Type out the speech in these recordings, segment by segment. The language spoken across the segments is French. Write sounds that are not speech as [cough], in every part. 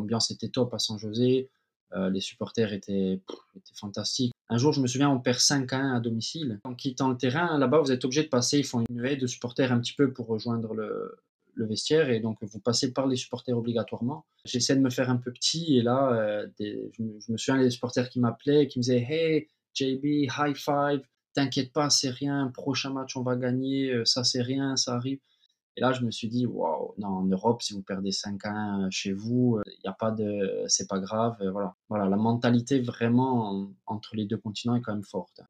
l'ambiance était top à San José. les supporters étaient, étaient, fantastiques. Un jour, je me souviens, on perd 5 à 1 à domicile. En quittant le terrain, là-bas, vous êtes obligé de passer. Ils font une haie de supporters un petit peu pour rejoindre le, le vestiaire et donc vous passez par les supporters obligatoirement. J'essaie de me faire un peu petit et là, euh, je, me, souviens des supporters qui m'appelaient, qui me disaient Hey JB, high five, t'inquiète pas, c'est rien, prochain match on va gagner, euh, ça c'est rien, ça arrive. Et là, je me suis dit, waouh, non, en Europe, si vous perdez 5 à 1 chez vous, il euh, n'y a pas de, c'est pas grave. Voilà. voilà, la mentalité vraiment entre les deux continents est quand même forte.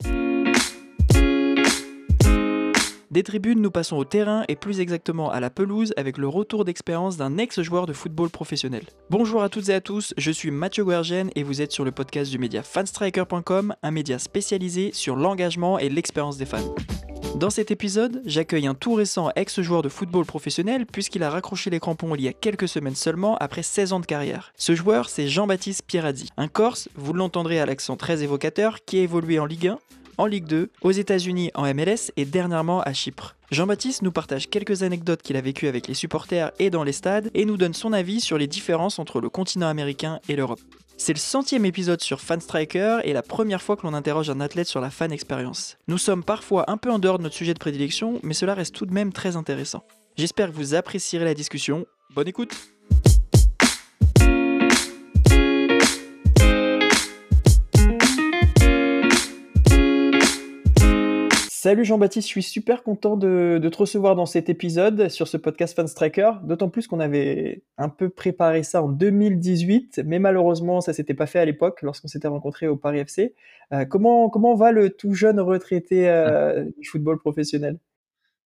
Des tribunes, nous passons au terrain et plus exactement à la pelouse avec le retour d'expérience d'un ex-joueur de football professionnel. Bonjour à toutes et à tous, je suis Mathieu Guergen et vous êtes sur le podcast du média fanstriker.com, un média spécialisé sur l'engagement et l'expérience des fans. Dans cet épisode, j'accueille un tout récent ex-joueur de football professionnel puisqu'il a raccroché les crampons il y a quelques semaines seulement après 16 ans de carrière. Ce joueur, c'est Jean-Baptiste Pierazzi, un Corse, vous l'entendrez à l'accent très évocateur, qui a évolué en Ligue 1, en Ligue 2, aux États-Unis en MLS et dernièrement à Chypre. Jean-Baptiste nous partage quelques anecdotes qu'il a vécues avec les supporters et dans les stades et nous donne son avis sur les différences entre le continent américain et l'Europe. C'est le centième épisode sur Fan Striker et la première fois que l'on interroge un athlète sur la fan expérience. Nous sommes parfois un peu en dehors de notre sujet de prédilection, mais cela reste tout de même très intéressant. J'espère que vous apprécierez la discussion. Bonne écoute Salut Jean-Baptiste, je suis super content de, te recevoir dans cet épisode sur ce podcast Fan Striker, d'autant plus qu'on avait un peu préparé ça en 2018, mais malheureusement ça s'était pas fait à l'époque lorsqu'on s'était rencontré au Paris FC. Euh, comment, comment va le tout jeune retraité euh, du football professionnel?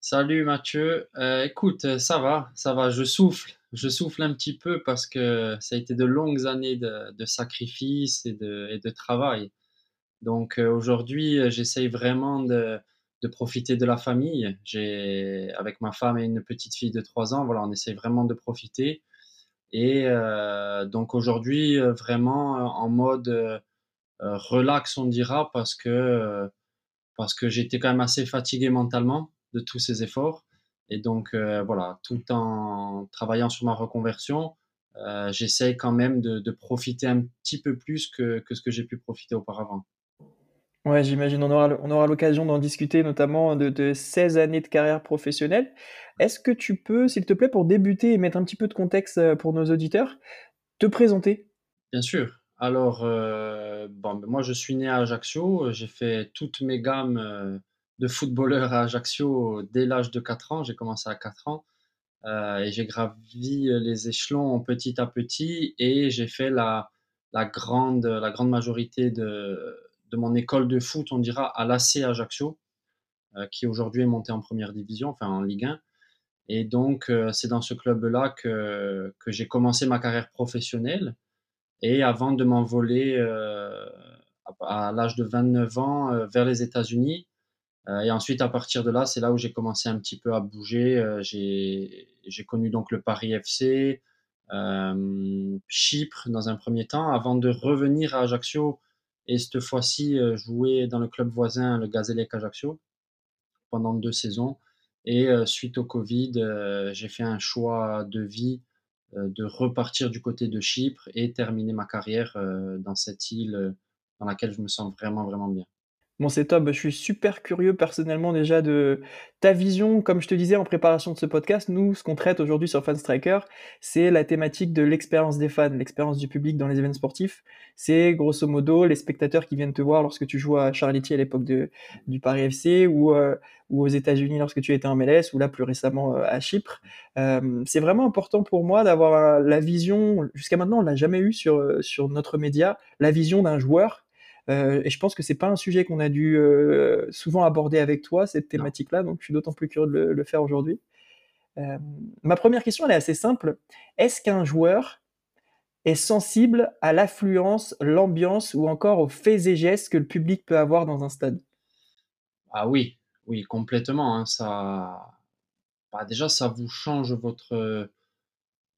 Salut Mathieu, euh, écoute, ça va, ça va, je souffle, je souffle un petit peu parce que ça a été de longues années de, de sacrifice et de, et de travail. Donc aujourd'hui, j'essaye vraiment de de profiter de la famille. J'ai, avec ma femme et une petite fille de 3 ans, voilà, on essaie vraiment de profiter. Et euh, donc aujourd'hui, euh, vraiment euh, en mode relax, on dira, parce que, parce que j'étais quand même assez fatigué mentalement de tous ces efforts. Et donc voilà, tout en travaillant sur ma reconversion, j'essaye quand même de, profiter un petit peu plus que, que ce que j'ai pu profiter auparavant. Ouais, j'imagine, on aura, on aura l'occasion d'en discuter, notamment de, de 16 années de carrière professionnelle. Est-ce que tu peux, s'il te plaît, pour débuter et mettre un petit peu de contexte euh, pour nos auditeurs, te présenter? Bien sûr. Alors, euh, bon, ben, moi, je suis né à Ajaccio. J'ai fait toutes mes gammes euh, de footballeur à Ajaccio dès l'âge de 4 ans. J'ai commencé à 4 ans. et j'ai gravi les échelons petit à petit et j'ai fait la, grande, la grande majorité de, de mon école de foot, on dira, à l'AC Ajaccio, euh, qui aujourd'hui est monté en première division, enfin en Ligue 1. Et donc, euh, c'est dans ce club-là que, que j'ai commencé ma carrière professionnelle. Et avant de m'envoler euh, à, l'âge de 29 ans vers les États-Unis, et ensuite, à partir de là, c'est là où j'ai commencé un petit peu à bouger. j'ai connu donc le Paris FC, Chypre dans un premier temps, avant de revenir à Ajaccio et cette fois-ci euh, jouer dans le club voisin, le Gazélec Ajaccio, pendant deux saisons. Et euh, suite au Covid, euh, j'ai fait un choix de vie de repartir du côté de Chypre et terminer ma carrière dans cette île dans laquelle je me sens vraiment, vraiment bien. Bon, c'est top. Je suis super curieux personnellement déjà de ta vision. Comme je te disais en préparation de ce podcast, nous, ce qu'on traite aujourd'hui sur Fan Striker, c'est la thématique de l'expérience des fans, l'expérience du public dans les événements sportifs. C'est grosso modo les spectateurs qui viennent te voir lorsque tu joues à Charletti à l'époque du Paris FC ou, euh, ou aux États-Unis lorsque tu étais en MLS ou là plus récemment euh, à Chypre. Euh, c'est vraiment important pour moi d'avoir la vision. Jusqu'à maintenant, on l'a jamais eu sur sur notre média, la vision d'un joueur euh, et je pense que c'est pas un sujet qu'on a dû euh, souvent aborder avec toi, cette thématique-là, donc je suis d'autant plus curieux de le, faire aujourd'hui. Euh, ma première question, elle est assez simple. Est-ce qu'un joueur est sensible à l'affluence, l'ambiance ou encore aux faits et gestes que le public peut avoir dans un stade? Ah oui, oui, complètement. Hein, ça... Bah, déjà, ça vous change votre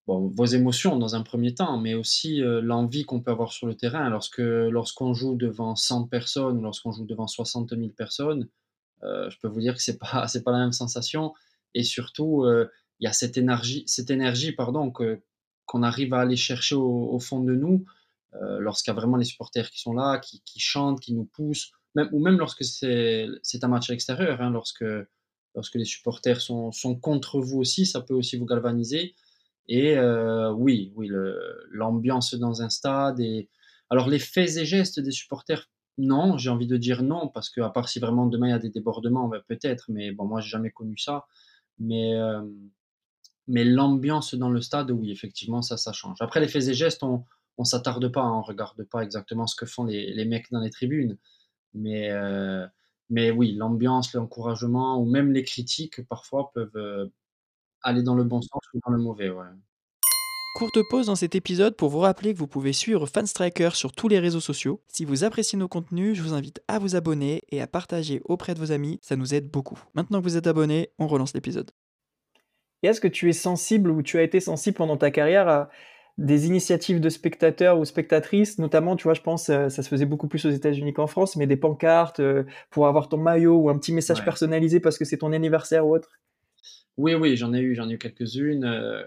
vos émotions dans un premier temps, mais aussi euh, l'envie qu'on peut avoir sur le terrain. Lorsque, lorsqu'on joue devant 100 personnes, lorsqu'on joue devant 60 000 personnes, euh, je peux vous dire que c'est pas, [laughs] c'est pas la même sensation. Et surtout, euh, il y a cette énergie, cette énergie pardon, que, qu'on arrive à aller chercher au, fond de nous, lorsqu'il y a vraiment les supporters qui sont là, qui, chantent, qui nous poussent, même, ou même lorsque c'est un match à l'extérieur, hein, lorsque, lorsque les supporters sont, sont, contre vous aussi, ça peut aussi vous galvaniser. Et euh, oui, oui, l'ambiance dans un stade. Et... Alors les faits et gestes des supporters, non, j'ai envie de dire non, parce que à part si vraiment demain il y a des débordements, ben, peut-être, mais bon, moi j'ai jamais connu ça. Mais, euh, mais l'ambiance dans le stade, oui, effectivement, ça, ça change. Après, les faits et gestes, on ne s'attarde pas, on ne regarde pas exactement ce que font les, les mecs dans les tribunes. Mais, euh, mais oui, l'ambiance, l'encouragement ou même les critiques, parfois, peuvent aller dans le bon sens ou dans le mauvais. Ouais. Courte pause dans cet épisode pour vous rappeler que vous pouvez suivre Fanstriker sur tous les réseaux sociaux. Si vous appréciez nos contenus, je vous invite à vous abonner et à partager auprès de vos amis, ça nous aide beaucoup. Maintenant que vous êtes abonné, on relance l'épisode. Est-ce que tu es sensible ou tu as été sensible pendant ta carrière à des initiatives de spectateurs ou spectatrices, notamment, tu vois, je pense, euh, ça se faisait beaucoup plus aux États-Unis qu'en France, mais des pancartes euh, pour avoir ton maillot ou un petit message personnalisé parce que c'est ton anniversaire ou autre Oui, oui, j'en ai eu, j'en ai eu quelques-unes, euh,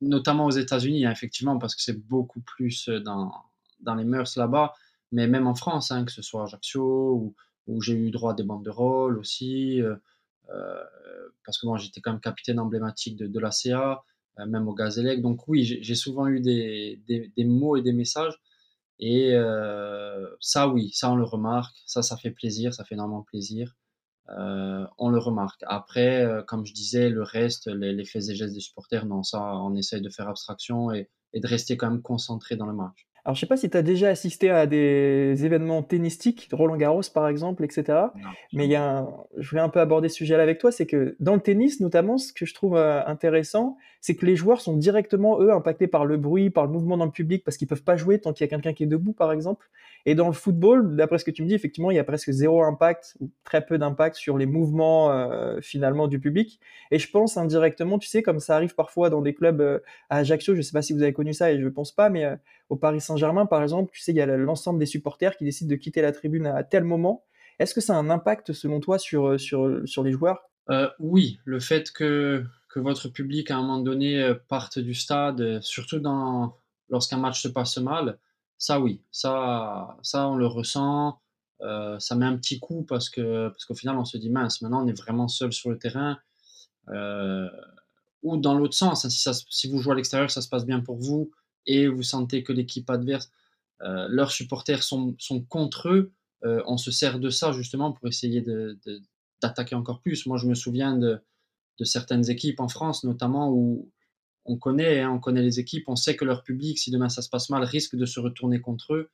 notamment aux États-Unis, hein, effectivement, parce que c'est beaucoup plus dans, dans les mœurs là-bas, mais même en France, hein, que ce soit Ajaccio, où, où j'ai eu droit à des bandes de rôle aussi. Euh, parce que moi j'étais quand même capitaine emblématique de, la CA, euh, même au Gazélec. Donc oui, j'ai souvent eu des, des, mots et des messages. Et euh, ça, oui, ça on le remarque. Ça, ça fait plaisir, ça fait énormément plaisir. On le remarque. Après, comme je disais, le reste, les, faits et gestes des supporters, non, ça, on essaye de faire abstraction et, et de rester quand même concentré dans le match. Alors, je sais pas si tu as déjà assisté à des événements tennistiques, Roland Garros par exemple, etc. Mais il y a je voulais un peu aborder ce sujet-là avec toi, c'est que dans le tennis, notamment, ce que je trouve euh, intéressant, c'est que les joueurs sont directement, eux, impactés par le bruit, par le mouvement dans le public, parce qu'ils peuvent pas jouer tant qu'il y a quelqu'un qui est debout, par exemple. Et dans le football, d'après ce que tu me dis, effectivement, il y a presque zéro impact, ou très peu d'impact sur les mouvements, euh, finalement, du public. Et je pense indirectement, tu sais, comme ça arrive parfois dans des clubs euh, à Ajaccio, je sais pas si vous avez connu ça, et je pense pas, mais au Paris Saint-Germain, par exemple, tu sais, il y a l'ensemble des supporters qui décident de quitter la tribune à tel moment. Est-ce que ça a un impact, selon toi, sur, euh, sur, sur les joueurs? Euh, Oui, le fait que, que votre public, à un moment donné, euh, parte du stade, surtout lorsqu'un match se passe mal, ça oui, ça, ça on le ressent. ça met un petit coup parce que parce qu'au final, on se dit mince, maintenant on est vraiment seul sur le terrain. ou dans l'autre sens, si, si vous jouez à l'extérieur, ça se passe bien pour vous et vous sentez que l'équipe adverse, euh, leurs supporters sont, sont contre eux, euh, on se sert de ça justement pour essayer d'attaquer encore plus. Moi, je me souviens de, de, certaines équipes en France, notamment où on connaît, hein, on connaît les équipes, on sait que leur public, si demain ça se passe mal, risque de se retourner contre eux.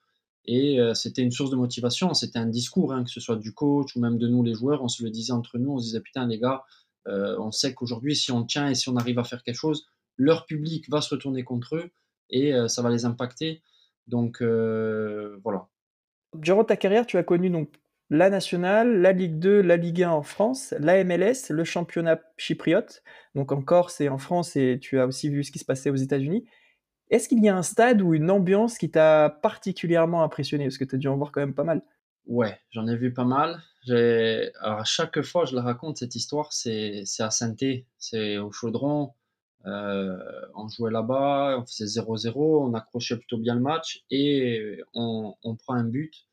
Et euh, c'était une source de motivation, c'était un discours, hein, que ce soit du coach ou même de nous les joueurs, on se le disait entre nous, on se disait putain les gars, on sait qu'aujourd'hui si on tient et si on arrive à faire quelque chose, leur public va se retourner contre eux et euh, ça va les impacter. Donc euh, voilà. Durant ta carrière, tu as connu donc la nationale, la Ligue 2, la Ligue 1 en France, la MLS, le championnat chypriote, donc en Corse et en France, et tu as aussi vu ce qui se passait aux États-Unis. Est-ce qu'il y a un stade ou une ambiance qui t'a particulièrement impressionné? Parce que tu as dû en voir quand même pas mal. Ouais, j'en ai vu pas mal. Alors à chaque fois, je la raconte cette histoire, c'est à saint c'est au Chaudron. Euh, on jouait là-bas, on faisait 0-0, on accrochait plutôt bien le match et on, prend un but.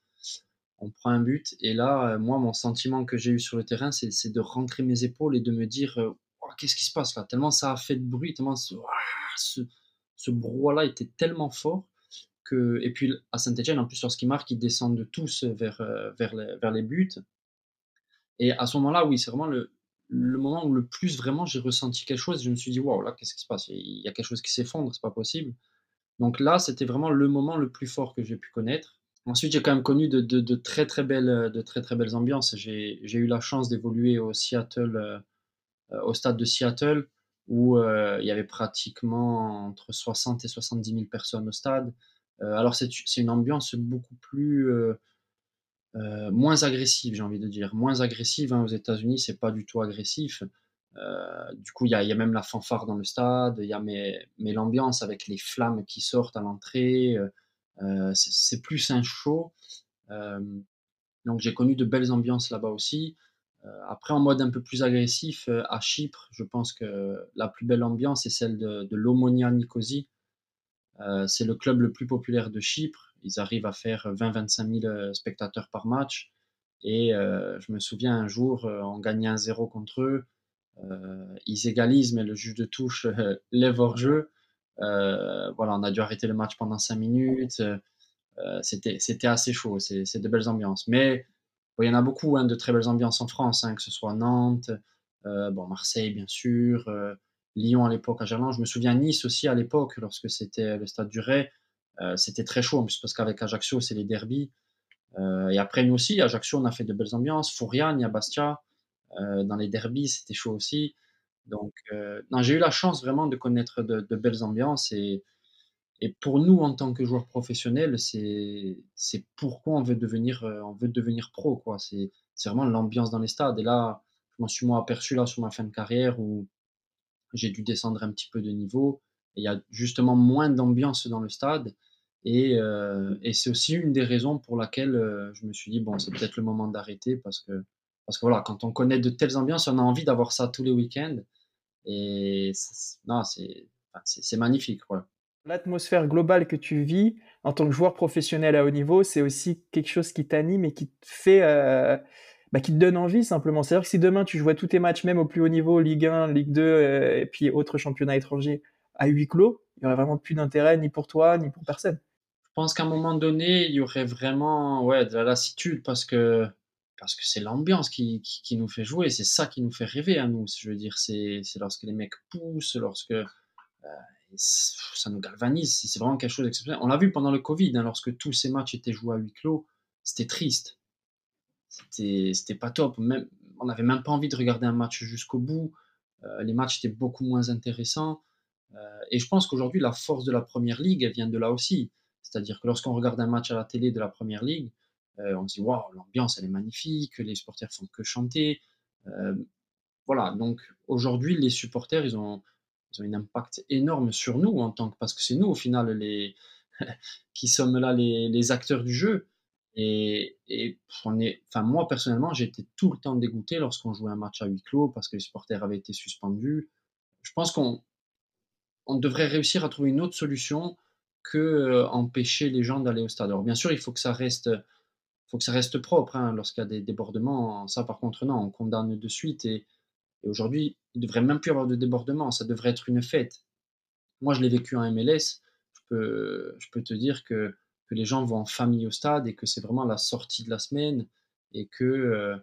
On prend un but et là, moi, mon sentiment que j'ai eu sur le terrain, c'est de rentrer mes épaules et de me dire euh, qu'est-ce qui se passe là? Tellement ça a fait de bruit, tellement ce, ce, brouhaha-là était tellement fort que. Et puis à Saint-Etienne, en plus, lorsqu'ils marquent, ils descendent tous vers, euh, vers, les, vers les buts. Et à ce moment-là, oui, c'est vraiment le, le moment où le plus vraiment j'ai ressenti quelque chose, je me suis dit waouh là qu'est-ce qui se passe? Il y a quelque chose qui s'effondre, c'est pas possible. Donc là, c'était vraiment le moment le plus fort que j'ai pu connaître. Ensuite, j'ai quand même connu de, très très belles, de très très belles ambiances. J'ai eu la chance d'évoluer au Seattle, euh, au stade de Seattle, où euh, il y avait pratiquement entre 60 et 70 000 personnes au stade. Euh, alors c'est une ambiance beaucoup plus moins agressive, j'ai envie de dire. Moins agressive, hein, aux États-Unis, c'est pas du tout agressif. Du coup, il y, a même la fanfare dans le stade, il y a mais, l'ambiance avec les flammes qui sortent à l'entrée, c'est plus un show. donc j'ai connu de belles ambiances là-bas aussi. après, en mode un peu plus agressif, à Chypre, je pense que la plus belle ambiance est celle de, de l'Omonia Nicosie. c'est le club le plus populaire de Chypre. Ils arrivent à faire 20-25 000 spectateurs par match. Et je me souviens un jour, on gagnait un 0 contre eux. ils égalisent, mais le juge de touche [laughs] lève hors jeu. Voilà, on a dû arrêter le match pendant 5 minutes. C'était assez chaud. C'est de belles ambiances. Mais il y en a beaucoup hein, de très belles ambiances en France, hein, que ce soit Nantes, bon, Marseille, bien sûr. Lyon à l'époque à Gerland. Je me souviens Nice aussi à l'époque, lorsque c'était le stade du Ray. c'était très chaud, en plus, parce qu'avec Ajaccio, c'est les derbies. Euh, et après, nous aussi, Ajaccio, on a fait de belles ambiances. Fourian, a Bastia, euh, dans les derbies, c'était chaud aussi. Donc, euh, j'ai eu la chance vraiment de connaître de, belles ambiances. Et, et, pour nous, en tant que joueurs professionnels, c'est pourquoi on veut devenir, on veut devenir pro. C'est vraiment l'ambiance dans les stades. Et là, je m'en suis moi aperçu là sur ma fin de carrière où j'ai dû descendre un petit peu de niveau. il y a justement moins d'ambiance dans le stade. Euh, et, c'est aussi une des raisons pour laquelle euh, je me suis dit, bon, c'est peut-être le moment d'arrêter parce que, parce que voilà, quand on connaît de telles ambiances, on a envie d'avoir ça tous les week-ends. Et non, c'est magnifique. L'atmosphère globale que tu vis en tant que joueur professionnel à haut niveau, c'est aussi quelque chose qui t'anime et qui te fait, euh, bah, qui te donne envie simplement. C'est-à-dire que si demain tu jouais tous tes matchs, même au plus haut niveau, Ligue 1, Ligue 2 et puis autres championnats étrangers, à huis clos, il n'y aurait vraiment plus d'intérêt ni pour toi ni pour personne. Je pense qu'à un moment donné, il y aurait vraiment ouais, de la lassitude parce que parce que c'est l'ambiance qui, qui, nous fait jouer, c'est ça qui nous fait rêver à nous. Je veux dire, c'est lorsque les mecs poussent, lorsque euh, ça nous galvanise, c'est vraiment quelque chose d'exceptionnel. On l'a vu pendant le Covid, hein, lorsque tous ces matchs étaient joués à huis clos, c'était triste. C'était pas top. On n'avait même pas envie de regarder un match jusqu'au bout. Euh, les matchs étaient beaucoup moins intéressants. Euh, et je pense qu'aujourd'hui, la force de la première ligue, elle vient de là aussi. C'est-à-dire que lorsqu'on regarde un match à la télé de la première ligue, on se dit waouh, l'ambiance elle est magnifique, les supporters font que chanter. Euh, voilà, donc aujourd'hui, les supporters, ils ont, ils ont un impact énorme sur nous en tant que parce que c'est nous au final les [laughs] qui sommes là les, les acteurs du jeu. Et, et on est, enfin moi personnellement, j'étais tout le temps dégoûté lorsqu'on jouait un match à huis clos parce que les supporters avaient été suspendus. Je pense qu'on on devrait réussir à trouver une autre solution que euh, empêcher les gens d'aller au stade. Alors bien sûr, il faut que ça reste, faut que ça reste propre. Hein, lorsqu'il y a des débordements, ça par contre non, on condamne de suite. Et, aujourd'hui, il ne devrait même plus y avoir de débordement. Ça devrait être une fête. Moi, je l'ai vécu en MLS. Je peux, te dire que, les gens vont en famille au stade et que c'est vraiment la sortie de la semaine et que euh,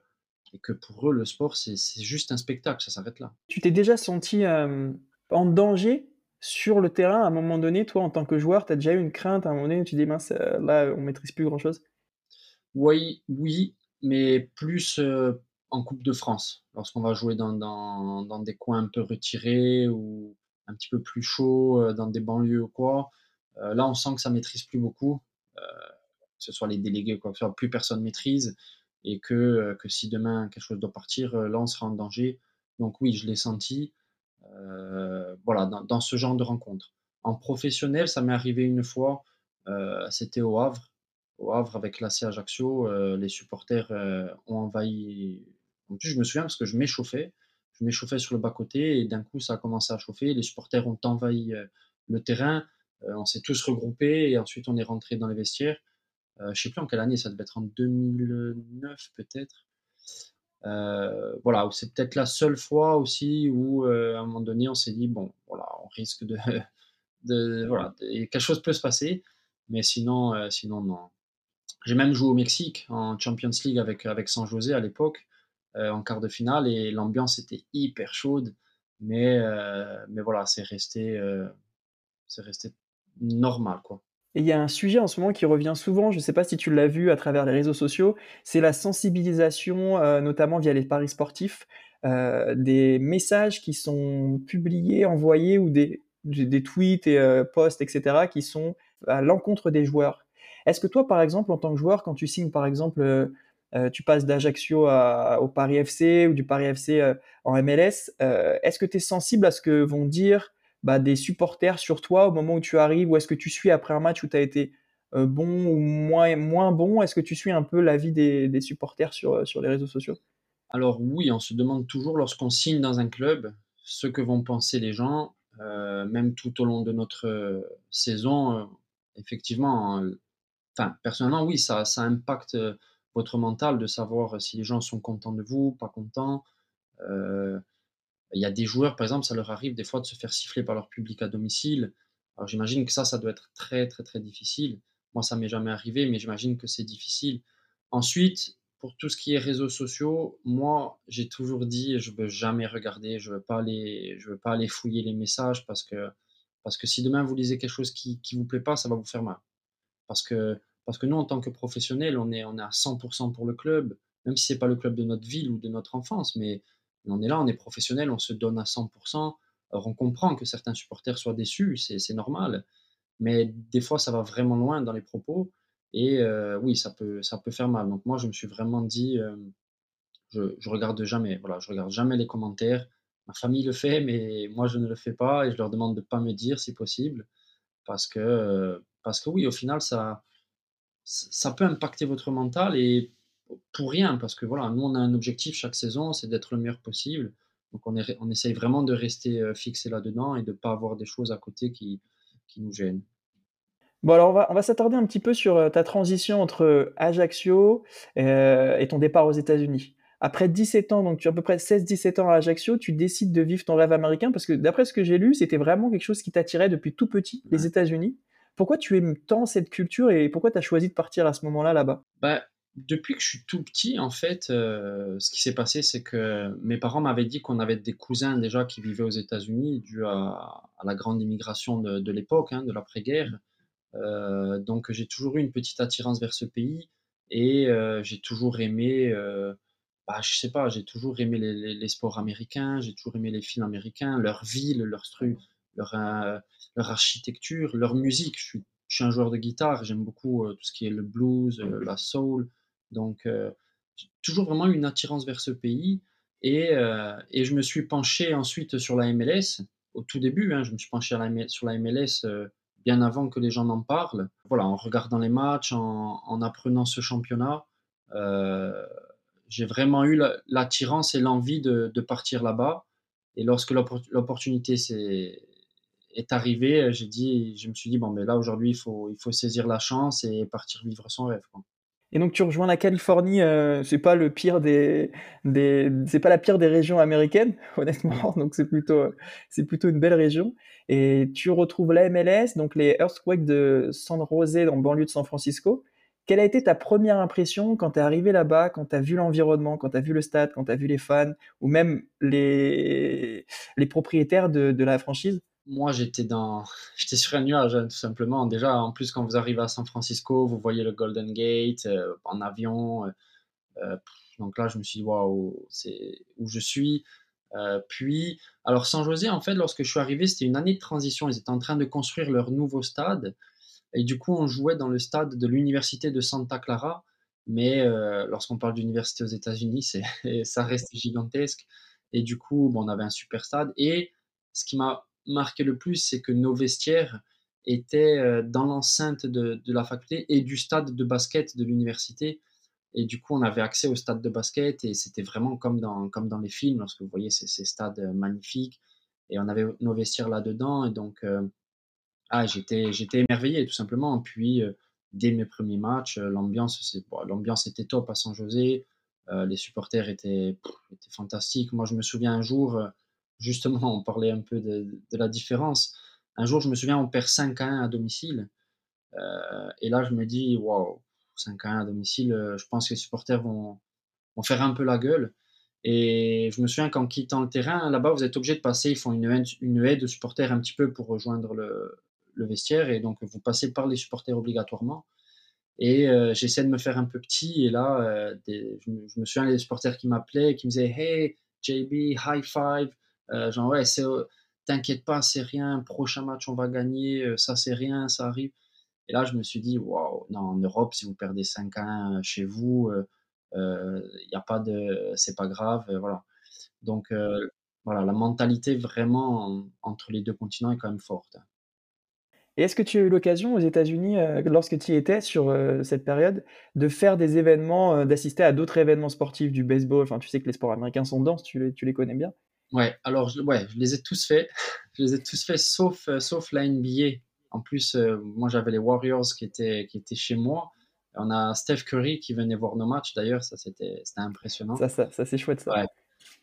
pour eux, le sport, c'est juste un spectacle, ça s'arrête là. Tu t'es déjà senti euh, en danger sur le terrain, à un moment donné, toi, en tant que joueur, tu as déjà eu une crainte à un moment donné tu dis, mince, euh, là, on maîtrise plus grand-chose? Oui, oui, mais plus euh, en Coupe de France, lorsqu'on va jouer dans, dans, des coins un peu retirés ou un petit peu plus chauds, euh, dans des banlieues ou quoi. là, on sent que ça maîtrise plus beaucoup, que ce soit les délégués ou quoi que ce soit, plus personne maîtrise, et que, que si demain quelque chose doit partir, là, on sera en danger. Donc oui, je l'ai senti. Euh, voilà, dans, ce genre de rencontre. En professionnel, ça m'est arrivé une fois, euh, c'était au Havre. Au Havre, avec l'AC Ajaccio, euh, les supporters ont envahi. En plus, je me souviens parce que je m'échauffais. Je m'échauffais sur le bas-côté et d'un coup, ça a commencé à chauffer. Les supporters ont envahi le terrain. on s'est tous regroupés et ensuite, on est rentré dans les vestiaires. je ne sais plus en quelle année, ça devait être en 2009 peut-être. Euh, voilà, c'est peut-être la seule fois aussi où, euh, à un moment donné, on s'est dit, bon, voilà, on risque de, [laughs] de voilà, quelque chose peut se passer, mais sinon, euh, sinon non. J'ai même joué au Mexique en Champions League avec, avec San José à l'époque, en quart de finale, et l'ambiance était hyper chaude, mais, mais voilà, c'est resté, c'est resté normal, quoi. Et il y a un sujet en ce moment qui revient souvent, je ne sais pas si tu l'as vu à travers les réseaux sociaux, c'est la sensibilisation, euh, notamment via les paris sportifs, euh, des messages qui sont publiés, envoyés ou des, des tweets et euh, posts, etc., qui sont à l'encontre des joueurs. Est-ce que toi, par exemple, en tant que joueur, quand tu signes, par exemple, tu passes d'Ajaccio au Paris FC ou du Paris FC en MLS, est-ce que tu es sensible à ce que vont dire bah, des supporters sur toi au moment où tu arrives? Ou est-ce que tu suis après un match où tu as été euh, bon ou moins, bon? Est-ce que tu suis un peu l'avis des, supporters sur, euh, sur les réseaux sociaux? Alors oui, on se demande toujours lorsqu'on signe dans un club, ce que vont penser les gens, même tout au long de notre, saison, effectivement, hein, enfin, personnellement, oui, ça impacte, heu, votre mental de savoir si les gens sont contents de vous, pas contents. Heu, il y a des joueurs, par exemple, ça leur arrive des fois de se faire siffler par leur public à domicile. Alors j'imagine que ça, ça doit être très, très, très difficile. Moi, ça m'est jamais arrivé, mais j'imagine que c'est difficile. Ensuite, pour tout ce qui est réseaux sociaux, moi, j'ai toujours dit: «Je veux jamais regarder, je veux veux pas aller fouiller les messages» parce que parce que si demain vous lisez quelque chose qui qui vous plaît pas, ça va vous faire mal. Parce que parce que nous, en tant que professionnels, on est on est à 100 pour cent pour le club, même si c'est pas le club de notre ville ou de notre enfance, mais on est là, on est professionnels, on se donne à 100 Alors on comprend que certains supporters soient déçus, c'est normal, mais des fois, ça va vraiment loin dans les propos et heu, oui, ça peut ça peut faire mal. Donc moi, je me suis vraiment dit, hem, je je regarde jamais, voilà, je regarde jamais les commentaires. Ma famille le fait, mais moi, je ne le fais pas et je leur demande de pas me dire si possible parce que, heu, parce que oui, au final, ça ça peut impacter votre mental et pour rien, parce que voilà, nous, on a un objectif chaque saison, c'est d'être le meilleur possible. Donc on, est, on essaye vraiment de rester euh, fixé là-dedans et de ne pas avoir des choses à côté qui, qui nous gênent. Bon alors on va on va s'attarder un petit peu sur, heu, ta transition entre Ajaccio, heu, et ton départ aux États-Unis. Après 17 ans, donc tu as à peu près 16-17 ans à Ajaccio, tu décides de vivre ton rêve américain parce que d'après ce que j'ai lu, c'était vraiment quelque chose qui t'attirait depuis tout petit, les États-Unis. Pourquoi tu aimes tant cette culture et pourquoi tu as choisi de partir à ce moment-là, là-bas? Bah, depuis que je suis tout petit, en fait, heu, ce qui s'est passé, c'est que mes parents m'avaient dit qu'on avait des cousins déjà qui vivaient aux États-Unis dû à la grande immigration de l'époque, hein, de l'après-guerre. Heu, donc j'ai toujours eu une petite attirance vers ce pays et heu, j'ai toujours aimé, heu, bah, je sais pas, j'ai toujours aimé les sports américains, j'ai toujours aimé les films américains, leur ville, leur stru leur, heu, leur architecture, leur musique. Je suis je suis un joueur de guitare, j'aime beaucoup, heu, tout ce qui est le blues, heu, la soul, donc toujours vraiment une attirance vers ce pays et je me suis penché ensuite sur la MLS. Au tout début, hein, je me suis penché la sur la MLS, bien avant que les gens n'en parlent. Voilà, en regardant les matchs, en en apprenant ce championnat, j'ai vraiment eu la l'attirance et l'envie de de partir là-bas et lorsque l'opportunité s'est est arrivée, j'ai dit je me suis dit: «Bon, mais là, aujourd'hui, il faut il faut saisir la chance et partir vivre son rêve, quoi». Et donc tu rejoins la Californie, heu, c'est pas le pire des des c'est pas la pire des régions américaines, [laughs] honnêtement, donc c'est plutôt, c'est plutôt une belle région et tu retrouves la MLS, donc les Earthquakes de San José, dans le banlieue de San Francisco. Quelle a été ta première impression quand tu es arrivé là-bas, quand tu as vu l'environnement, quand tu as vu le stade, quand tu as vu les fans ou même les les propriétaires de de la franchise? Moi, j'étais dans [laughs] j'étais sur un nuage, hein, tout simplement. Déjà, en plus, quand vous arrivez à San Francisco, vous voyez le Golden Gate, heu, en avion, heu heu, donc là, je me suis dit: «Waouh, c'est où je suis». Puis alors San José, en fait, lorsque je suis arrivé, c'était une année de transition. Ils étaient en train de construire leur nouveau stade et du coup, on jouait dans le stade de l'université de Santa Clara, mais lorsqu'on parle d'université aux États-Unis, c'est [laughs] ça reste gigantesque et du coup, bon, on avait un super stade et ce qui m'a marqué le plus, c'est que nos vestiaires étaient, heu, dans l'enceinte de de la faculté et du stade de basket de l'université et du coup, on avait accès au stade de basket et c'était vraiment comme dans comme dans les films, lorsque vous voyez ces ces stades, heu, magnifiques et on avait nos vestiaires là-dedans et donc heu, ah, j'étais j'étais émerveillé tout simplement. Puis, dès mes premiers matchs, l'ambiance c'est l'ambiance était top à San José, les supporters étaient étaient fantastiques. Moi, je me souviens un jour, justement, on parlait un peu de la différence. Un jour, je me souviens, on perd 5 à 1 à domicile, heu et là, je me dis: «Waouh, 5 à 1 à domicile, heu, je pense que les supporters vont vont faire un peu la gueule» et je me souviens qu'en quittant le terrain, là-bas, vous êtes obligé de passer, ils font une haie une de supporters un petit peu pour rejoindre le le vestiaire et donc vous passez par les supporters obligatoirement et heu, j'essaie de me faire un peu petit et là, je me je me souviens des supporters qui m'appelaient, qui me disaient: «Hey JB, high five», heu, genre: «Ouais, c'est, heu, t'inquiète pas, c'est rien, prochain match on va gagner, heu, ça c'est rien, ça arrive» et là je me suis dit: «Waouh, non, en Europe, si vous perdez 5 à 1 chez vous, il y a pas de c'est pas grave», voilà. Donc voilà, la mentalité vraiment en entre les 2 continents est quand même forte. Et est-ce que tu as eu l'occasion aux États-Unis, euh, lorsque tu y étais sur euh, cette période, de faire des événements, euh, d'assister à d'autres événements sportifs, du baseball? Enfin, tu sais que les sports américains sont denses, tu les, tu les connais bien. Ouais, alors je, ouais, je les ai tous faits. [laughs] je les ai tous faits sauf, sauf la NBA. En plus, moi j'avais les Warriors qui étaient, qui étaient chez moi. On a Steph Curry qui venait voir nos matchs d'ailleurs, ça c'était impressionnant. Ça, ça, ça c'est chouette ça. Ouais.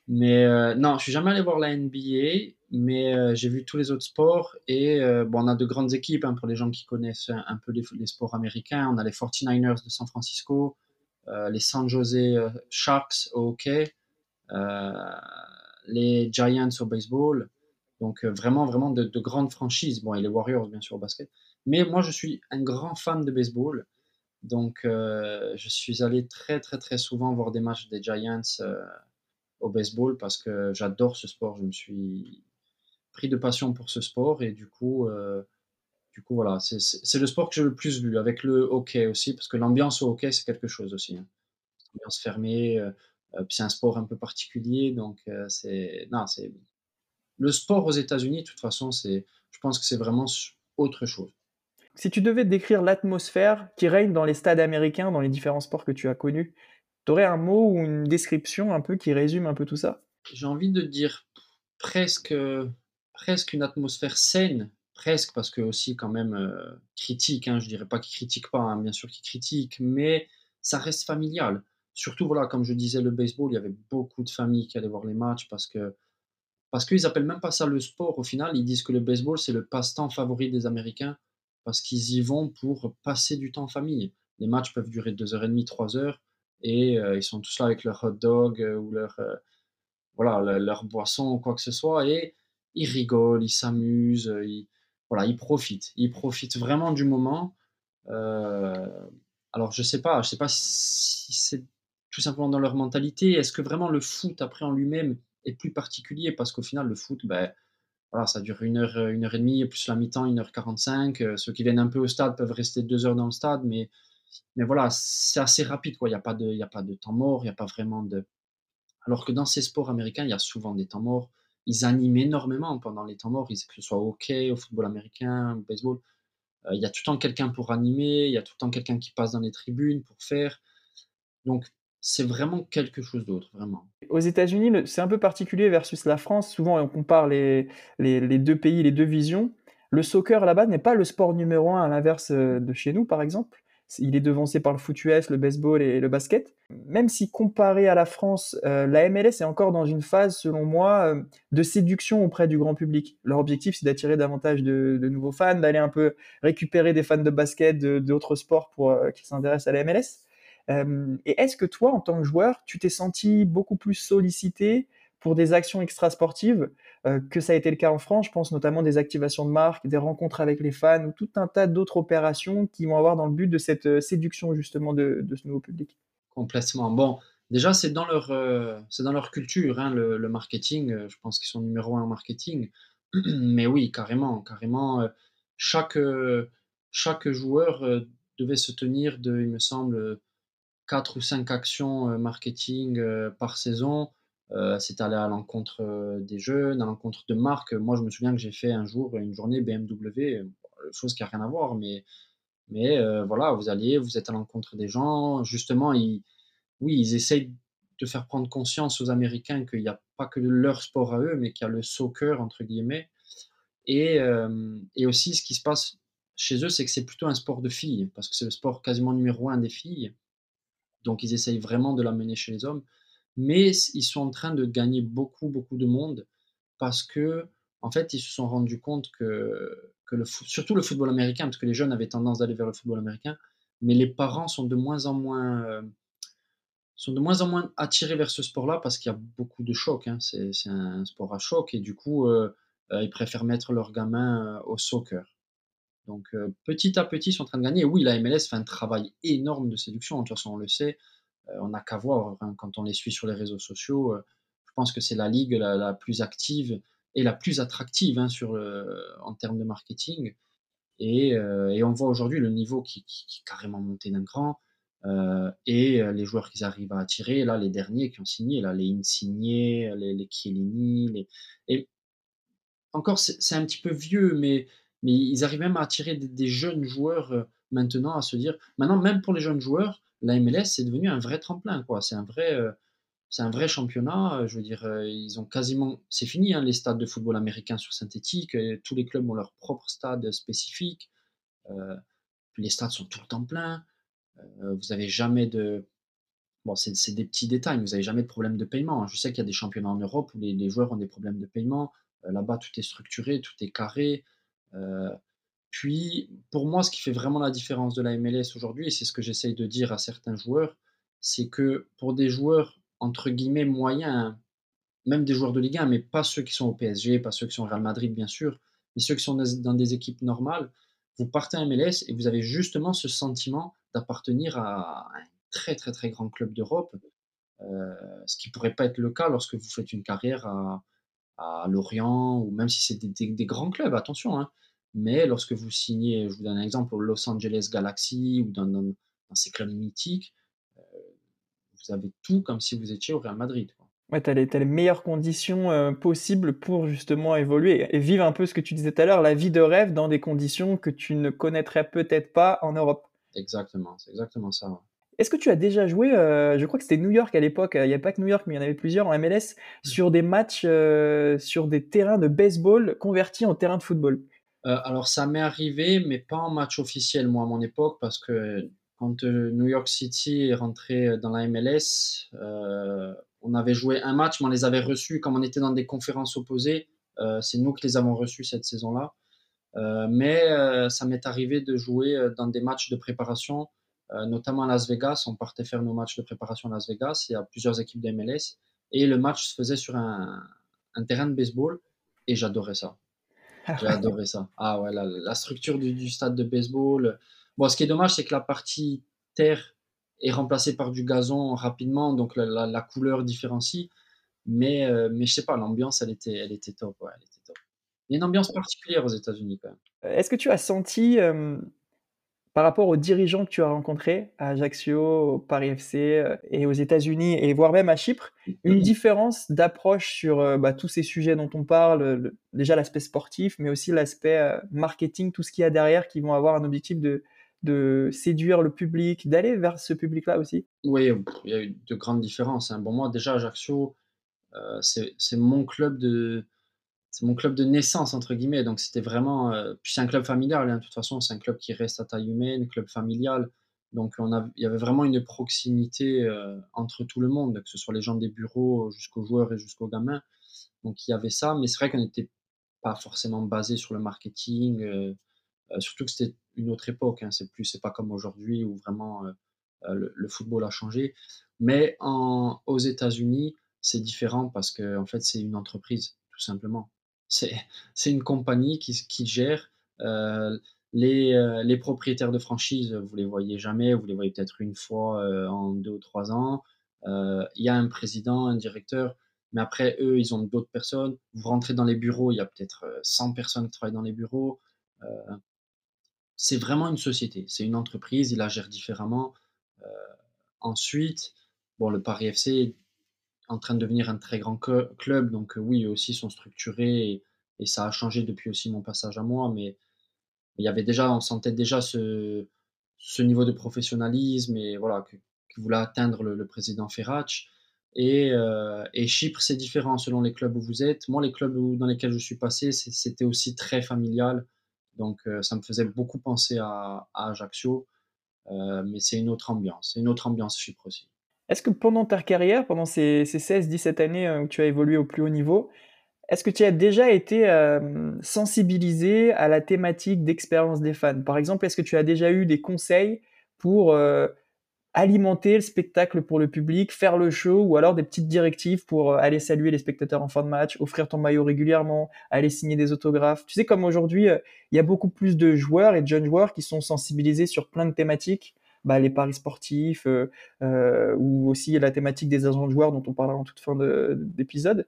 Mais euh, non, je suis jamais allé voir la NBA, mais euh, j'ai vu tous les autres sports et euh, bon, on a de grandes équipes hein, pour les gens qui connaissent un, peu les, sports américains. On a les 49ers de San Francisco, les San Jose Sharks au hockey, les Giants au baseball. Donc vraiment, vraiment de, de, grandes franchises. Bon, et les Warriors bien sûr au basket. Mais moi, je suis un grand fan de baseball. Donc, je suis allé très, très, très souvent voir des matchs des Giants au baseball parce que j'adore ce sport. Je me suis pris de passion pour ce sport et du coup, euh, du coup voilà, c'est le sport que j'ai le plus vu avec le hockey aussi parce que l'ambiance au hockey c'est quelque chose aussi. Hein. Ambiance fermée, euh, euh, c'est un sport un peu particulier donc c'est non c'est le sport aux États-Unis de toute façon c'est je pense que c'est vraiment autre chose. Si tu devais décrire l'atmosphère qui règne dans les stades américains, dans les différents sports que tu as connus, tu aurais un mot ou une description un peu qui résume un peu tout ça? J'ai envie de dire presque, presque une atmosphère saine, presque parce que aussi quand même euh, critique, hein, je dirais pas qu'il critique pas, hein, bien sûr qu'il critique, mais ça reste familial. Surtout, voilà, comme je disais, le baseball, il y avait beaucoup de familles qui allaient voir les matchs parce que parce qu'ils appellent même pas ça le sport au final, ils disent que le baseball c'est le passe-temps favori des Américains parce qu'ils y vont pour passer du temps en famille. Les matchs peuvent durer 2h30, 3 heures et euh, ils sont tous là avec leur hot dog euh, ou leur, euh, voilà, leur boisson ou quoi que ce soit et ils rigolent, ils s'amusent, ils, voilà, ils profitent. Ils profitent vraiment du moment. alors je sais pas, je sais pas si c'est tout simplement dans leur mentalité. Est-ce que vraiment le foot après en lui-même est plus particulier? Parce qu'au final le foot, ben, voilà, ça dure une heure, une heure et demie, plus la mi-temps, une heure quarante-cinq. Ceux qui viennent un peu au stade peuvent rester deux heures dans le stade, mais mais voilà, c'est assez rapide, quoi. Il n'y a, pas de, a pas de temps mort, il n'y a pas vraiment de. Alors que dans ces sports américains, il y a souvent des temps morts. Ils animent énormément pendant les temps morts, que ce soit au hockey, au football américain, au baseball. Euh, il y a tout le temps quelqu'un pour animer, il y a tout le temps quelqu'un qui passe dans les tribunes pour faire. Donc, c'est vraiment quelque chose d'autre, vraiment. Aux États-Unis, c'est un peu particulier versus la France. Souvent, on compare les, deux pays, les deux visions. Le soccer là-bas n'est pas le sport numéro un à l'inverse euh, de chez nous, par exemple il est devancé par le foot US, le baseball et le basket. Même si comparé à la France, euh, la MLS est encore dans une phase, selon moi, euh, de séduction auprès du grand public. Leur objectif, c'est d'attirer davantage de, nouveaux fans, d'aller un peu récupérer des fans de basket, d'autres sports pour euh, qu'ils s'intéressent à la MLS. Et est-ce que toi, en tant que joueur, tu t'es senti beaucoup plus sollicité pour des actions extrasportives que ça a été le cas en France? Je pense notamment des activations de marque, des rencontres avec les fans ou tout un tas d'autres opérations qui vont avoir dans le but de cette séduction justement de, ce nouveau public. Complètement. Bon, déjà c'est dans leur dans leur culture hein, le, marketing. Je pense qu'ils sont numéro un en marketing. [clears throat] Mais oui, carrément, carrément. chaque chaque joueur devait se tenir de, il me semble, quatre ou cinq actions marketing par saison euh, c'est aller à l'encontre euh, des jeunes, à l'encontre de marques. Moi, je me souviens que j'ai fait un jour une journée BMW, chose qui n'a rien à voir, mais, mais euh, voilà, vous alliez, vous êtes à l'encontre des gens. Justement, oui, ils essayent de faire prendre conscience aux Américains qu'il n'y a pas que leur sport à eux, mais qu'il y a le soccer, entre guillemets. Et, et aussi, ce qui se passe chez eux, c'est que c'est plutôt un sport de filles, parce que c'est le sport quasiment numéro un des filles. Donc, ils essayent vraiment de l'amener chez les hommes mais ils sont en train de gagner beaucoup, beaucoup de monde parce que, en fait, ils se sont rendus compte que, que le, surtout le football américain, parce que les jeunes avaient tendance d'aller vers le football américain, mais les parents sont de moins en moins, euh, sont de moins en moins attirés vers ce sport-là parce qu'il y a beaucoup de chocs. Hein. C'est, un sport à choc et du coup, euh, euh, ils préfèrent mettre leurs gamins au soccer. Donc, petit à petit, ils sont en train de gagner. Et oui, la MLS fait un travail énorme de séduction. De toute façon, on le sait. Euh, on n'a qu'à voir quand on les suit sur les réseaux sociaux. Euh, je pense que c'est la ligue la, plus active et la plus attractive hein, sur en termes de marketing. Euh, et, on voit aujourd'hui le niveau qui, est carrément monté d'un cran. et les joueurs qu'ils arrivent à attirer, là, les derniers qui ont signé, là, les Insigne, les, les Chiellini, les... et encore, c'est un petit peu vieux, mais mais ils arrivent même à attirer des, jeunes joueurs euh, maintenant à se dire. Maintenant, même pour les jeunes joueurs, la MLS c'est devenu un vrai tremplin, quoi. C'est un vrai, euh, c'est un vrai championnat. Je veux dire, ils ont quasiment, c'est fini hein, les stades de football américain sur synthétique. tous les clubs ont leur propre stade spécifique. les stades sont tout le temps pleins. vous avez jamais de Bon, c'est des petits détails, vous n'avez jamais de problème de paiement. Je sais qu'il y a des championnats en Europe où les, joueurs ont des problèmes de paiement. Euh, là-bas, tout est structuré, tout est carré. Euh, puis, pour moi, ce qui fait vraiment la différence de la MLS aujourd'hui, et c'est ce que j'essaye de dire à certains joueurs, c'est que pour des joueurs, entre guillemets, moyens, même des joueurs de Ligue 1, mais pas ceux qui sont au PSG, pas ceux qui sont au Real Madrid, bien sûr, mais ceux qui sont dans des équipes normales, vous partez à MLS et vous avez justement ce sentiment d'appartenir à un très très très grand club d'Europe, euh, ce qui pourrait pas être le cas lorsque vous faites une carrière à, à Lorient ou même si c'est des, grands clubs, attention. Hein. Mais lorsque vous signez, je vous donne un exemple, au Los Angeles Galaxy ou dans, ces clubs mythiques, euh, vous avez tout comme si vous étiez au Real Madrid. Ouais, tu as, les meilleures conditions euh, possibles pour justement évoluer et vivre un peu ce que tu disais tout à l'heure, la vie de rêve dans des conditions que tu ne connaîtrais peut-être pas en Europe. Exactement, c'est exactement ça. Est-ce que tu as déjà joué, euh, je crois que c'était New York à l'époque, il n'y a pas que New York, mais il y en avait plusieurs en MLS, sur des matchs, euh, sur des terrains de baseball convertis en terrain de football? Euh, Alors ça m'est arrivé, mais pas en match officiel, moi, à mon époque, parce que quand New York City est rentré dans la MLS, on avait joué un match, mais on les avait reçus comme on était dans des conférences opposées. C'est nous qui les avons reçus cette saison-là. mais ça m'est arrivé de jouer dans des matchs de préparation euh, notamment à Las Vegas. On partait faire nos matchs de préparation à Las Vegas. Il y a plusieurs équipes de MLS. Et le match se faisait sur un, terrain de baseball. Et j'adorais ça. Ah J'ai ça. Ah ouais, la, structure du, stade de baseball. Bon, ce qui est dommage, c'est que la partie terre est remplacée par du gazon rapidement, donc la, couleur différencie. Mais, euh, mais je sais pas, l'ambiance, elle était, elle était top. Ouais, elle était top. Il y a une ambiance particulière aux États-Unis quand même. Est-ce que tu as senti euh, par rapport aux dirigeants que tu as rencontrés à Ajaccio, au Paris FC euh, et aux États-Unis et voire même à Chypre, une différence d'approche sur euh, bah, tous ces sujets dont on parle, déjà l'aspect sportif, mais aussi l'aspect euh, marketing, tout ce qu'il y a derrière qui vont avoir un objectif de, de séduire le public, d'aller vers ce public-là aussi? Oui, il y a eu de grandes différences. Hein. Bon, moi déjà, Ajaccio, c'est mon club de c'est mon club de naissance, entre guillemets. Donc, c'était vraiment. Euh, puis, c'est un club familial, hein. de toute façon, c'est un club qui reste à taille humaine, club familial. Donc, on a, il y avait vraiment une proximité euh, entre tout le monde, que ce soit les gens des bureaux jusqu'aux joueurs et jusqu'aux gamins. Donc, il y avait ça, mais c'est vrai qu'on n'était pas forcément basé sur le marketing, euh, surtout que c'était une autre époque. Hein. C'est plus, c'est pas comme aujourd'hui où vraiment le, football a changé. Mais en, aux États-Unis, c'est différent parce que en fait, c'est une entreprise, tout simplement. C'est une compagnie qui, qui gère euh, les, euh, les, propriétaires de franchise. Vous les voyez jamais, vous les voyez peut-être une fois euh, en deux ou trois ans. Il y a un président, un directeur, mais après, eux, ils ont d'autres personnes. Vous rentrez dans les bureaux, il y a peut-être 100 personnes qui travaillent dans les bureaux. c'est vraiment une société, c'est une entreprise, ils la gèrent différemment. ensuite, bon, le Paris FC en train de devenir un très grand club. Donc euh, oui, eux aussi sont structurés et, ça a changé depuis aussi mon passage à moi. Mais il y avait déjà, on sentait déjà ce, niveau de professionnalisme et voilà que, voulait atteindre le, président Ferrach. Et, euh, et Chypre, c'est différent selon les clubs où vous êtes. Moi, les clubs dans lesquels je suis passé, c'était aussi très familial. Donc, euh, ça me faisait beaucoup penser à, Ajaccio. mais c'est une autre ambiance. C'est une autre ambiance Chypre aussi. Est-ce que pendant ta carrière, pendant ces, 16-17 années euh, où tu as évolué au plus haut niveau, est-ce que tu as déjà été euh, sensibilisé à la thématique d'expérience des fans? Par exemple, est-ce que tu as déjà eu des conseils pour euh, alimenter le spectacle pour le public, faire le show, ou alors des petites directives pour aller saluer les spectateurs en fin de match, offrir ton maillot régulièrement, aller signer des autographes? Tu sais, comme aujourd'hui, il y a beaucoup plus de joueurs et de jeunes joueurs qui sont sensibilisés sur plein de thématiques bah, les paris sportifs euh, euh, ou aussi la thématique des agents de joueurs dont on parlera en toute fin d'épisode?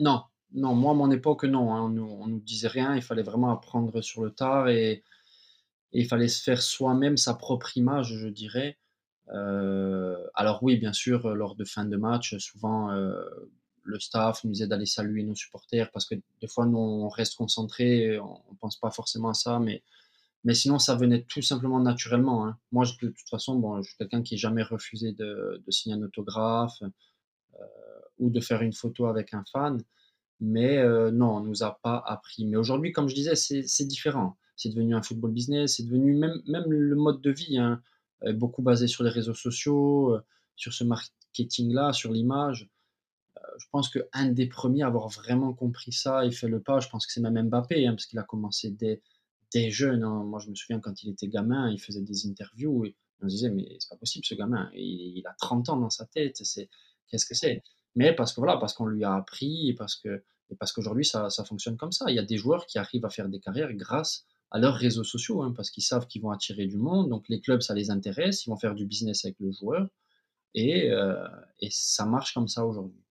Non, non, moi à mon époque, non. Hein, on ne nous disait rien, il fallait vraiment apprendre sur le tard et, il fallait se faire soi-même sa propre image, je dirais. Euh, alors oui, bien sûr, lors de fin de match, souvent le staff nous disait d'aller saluer nos supporters parce que des fois, nous, on reste concentré, on ne pense pas forcément à ça, mais, mais sinon, ça venait tout simplement naturellement. Hein. Moi, de toute façon, bon, je suis quelqu'un qui n'a jamais refusé de, signer un autographe euh, ou de faire une photo avec un fan, mais euh, non, on ne nous a pas appris. Mais aujourd'hui, comme je disais, c'est différent. C'est devenu un football business, c'est devenu même, même le mode de vie, hein, beaucoup basé sur les réseaux sociaux, sur ce marketing-là, sur l'image je pense qu'un des premiers à avoir vraiment compris ça et fait le pas, je pense que c'est même Mbappé, hein, parce qu'il a commencé dès, jeune. Hein. Moi, je me souviens quand il était gamin, il faisait des interviews et on se disait, mais c'est pas possible ce gamin, il, il, a 30 ans dans sa tête, c'est, qu'est-ce que c'est? Mais parce que voilà, parce qu'on lui a appris et parce que et parce qu'aujourd'hui ça, ça, fonctionne comme ça. Il y a des joueurs qui arrivent à faire des carrières grâce à leurs réseaux sociaux, hein, parce qu'ils savent qu'ils vont attirer du monde, donc les clubs ça les intéresse, ils vont faire du business avec le joueur et, euh, et ça marche comme ça aujourd'hui.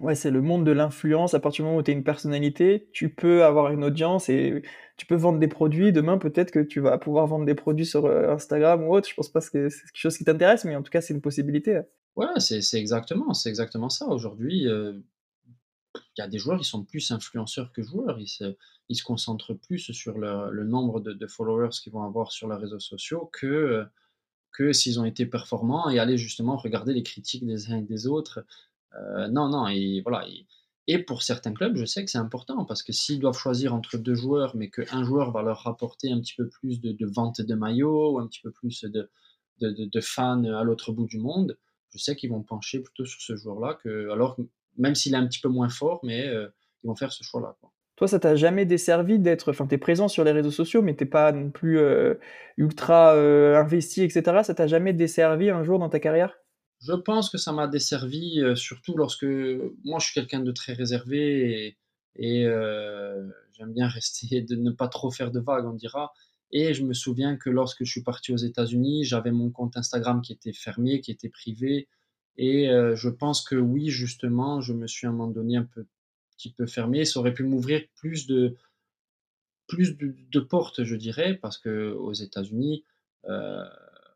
Ouais, c'est le monde de l'influence. À partir du moment où tu es une personnalité, tu peux avoir une audience et tu peux vendre des produits. Demain, peut-être que tu vas pouvoir vendre des produits sur euh, Instagram ou autre. Je pense pas que c'est quelque chose qui t'intéresse, mais en tout cas, c'est une possibilité. Ouais, c'est exactement, c'est exactement ça. Aujourd'hui, euh, il y a des joueurs qui sont plus influenceurs que joueurs. Ils se, concentrent plus sur le, nombre de, followers qu'ils vont avoir sur leurs réseaux sociaux que, que s'ils ont été performants et aller justement regarder les critiques des uns et des autres. Euh, non, non, et voilà. Et, pour certains clubs, je sais que c'est important parce que s'ils doivent choisir entre deux joueurs, mais qu'un joueur va leur rapporter un petit peu plus de, vente de maillots ou un petit peu plus de, de, fans à l'autre bout du monde, je sais qu'ils vont pencher plutôt sur ce joueur-là que, alors même s'il est un petit peu moins fort, mais euh, ils vont faire ce choix-là. Toi, ça t'a jamais desservi d'être, enfin, t'es présent sur les réseaux sociaux, mais t'es pas non plus euh, ultra investi, etc. Ça t'a jamais desservi un jour dans ta carrière? Je pense que ça m'a desservi, euh, surtout lorsque moi je suis quelqu'un de très réservé et, euh, j'aime bien rester, de ne pas trop faire de vagues, on dira. Et je me souviens que lorsque je suis parti aux États-Unis, j'avais mon compte Instagram qui était fermé, qui était privé. Et euh, je pense que oui, justement, je me suis à un moment donné un petit peu fermé. Ça aurait pu m'ouvrir plus de, plus de, portes, je dirais, parce que aux États-Unis,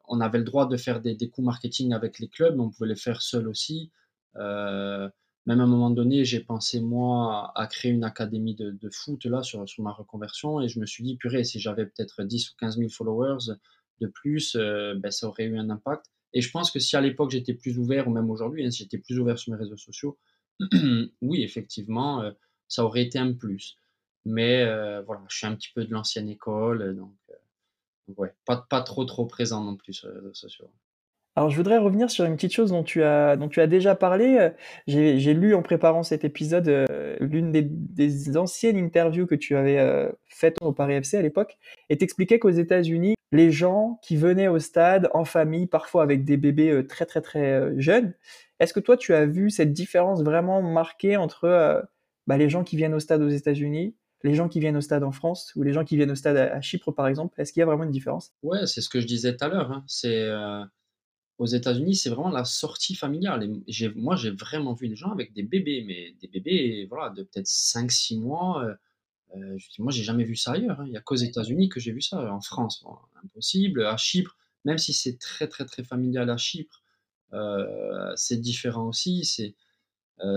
on avait le droit de faire des, coups marketing avec les clubs, mais on pouvait les faire seul aussi. Euh, même à un moment donné, j'ai pensé, moi, à créer une académie de, foot là sur, sur, ma reconversion et je me suis dit, purée, si j'avais peut-être 10 ou 15 000 followers de plus, euh, ben, ça aurait eu un impact. Et je pense que si à l'époque j'étais plus ouvert, ou même aujourd'hui, hein, si j'étais plus ouvert sur mes réseaux sociaux, [clears throat] oui, effectivement, euh, ça aurait été un plus. Mais voilà, je suis un petit peu de l'ancienne école, donc ouais, pas, pas trop trop présent non plus sur les réseaux sociaux. Alors, je voudrais revenir sur une petite chose dont tu as, dont tu as déjà parlé. J'ai lu en préparant cet épisode euh, l'une des, anciennes interviews que tu avais euh, faites au Paris FC à l'époque, et t'expliquais qu'aux États-Unis, les gens qui venaient au stade en famille, parfois avec des bébés euh, très très très jeunes, est-ce que toi tu as vu cette différence vraiment marquée entre bah, les gens qui viennent au stade aux États-Unis les gens qui viennent au stade en France ou les gens qui viennent au stade à, Chypre, par exemple Est-ce qu'il y a vraiment une différence? Ouais, c'est ce que je disais tout à l'heure. Hein. C'est euh, aux États-Unis, c'est vraiment la sortie familiale. Moi, j'ai vraiment vu des gens avec des bébés, mais des bébés, voilà, de peut-être 5-6 mois. Euh, euh, moi, j'ai jamais vu ça ailleurs. Hein. Il n'y a qu'aux États-Unis que j'ai vu ça. En France, impossible. À Chypre, même si c'est très, très, très familial à Chypre, c'est différent aussi. C'est euh,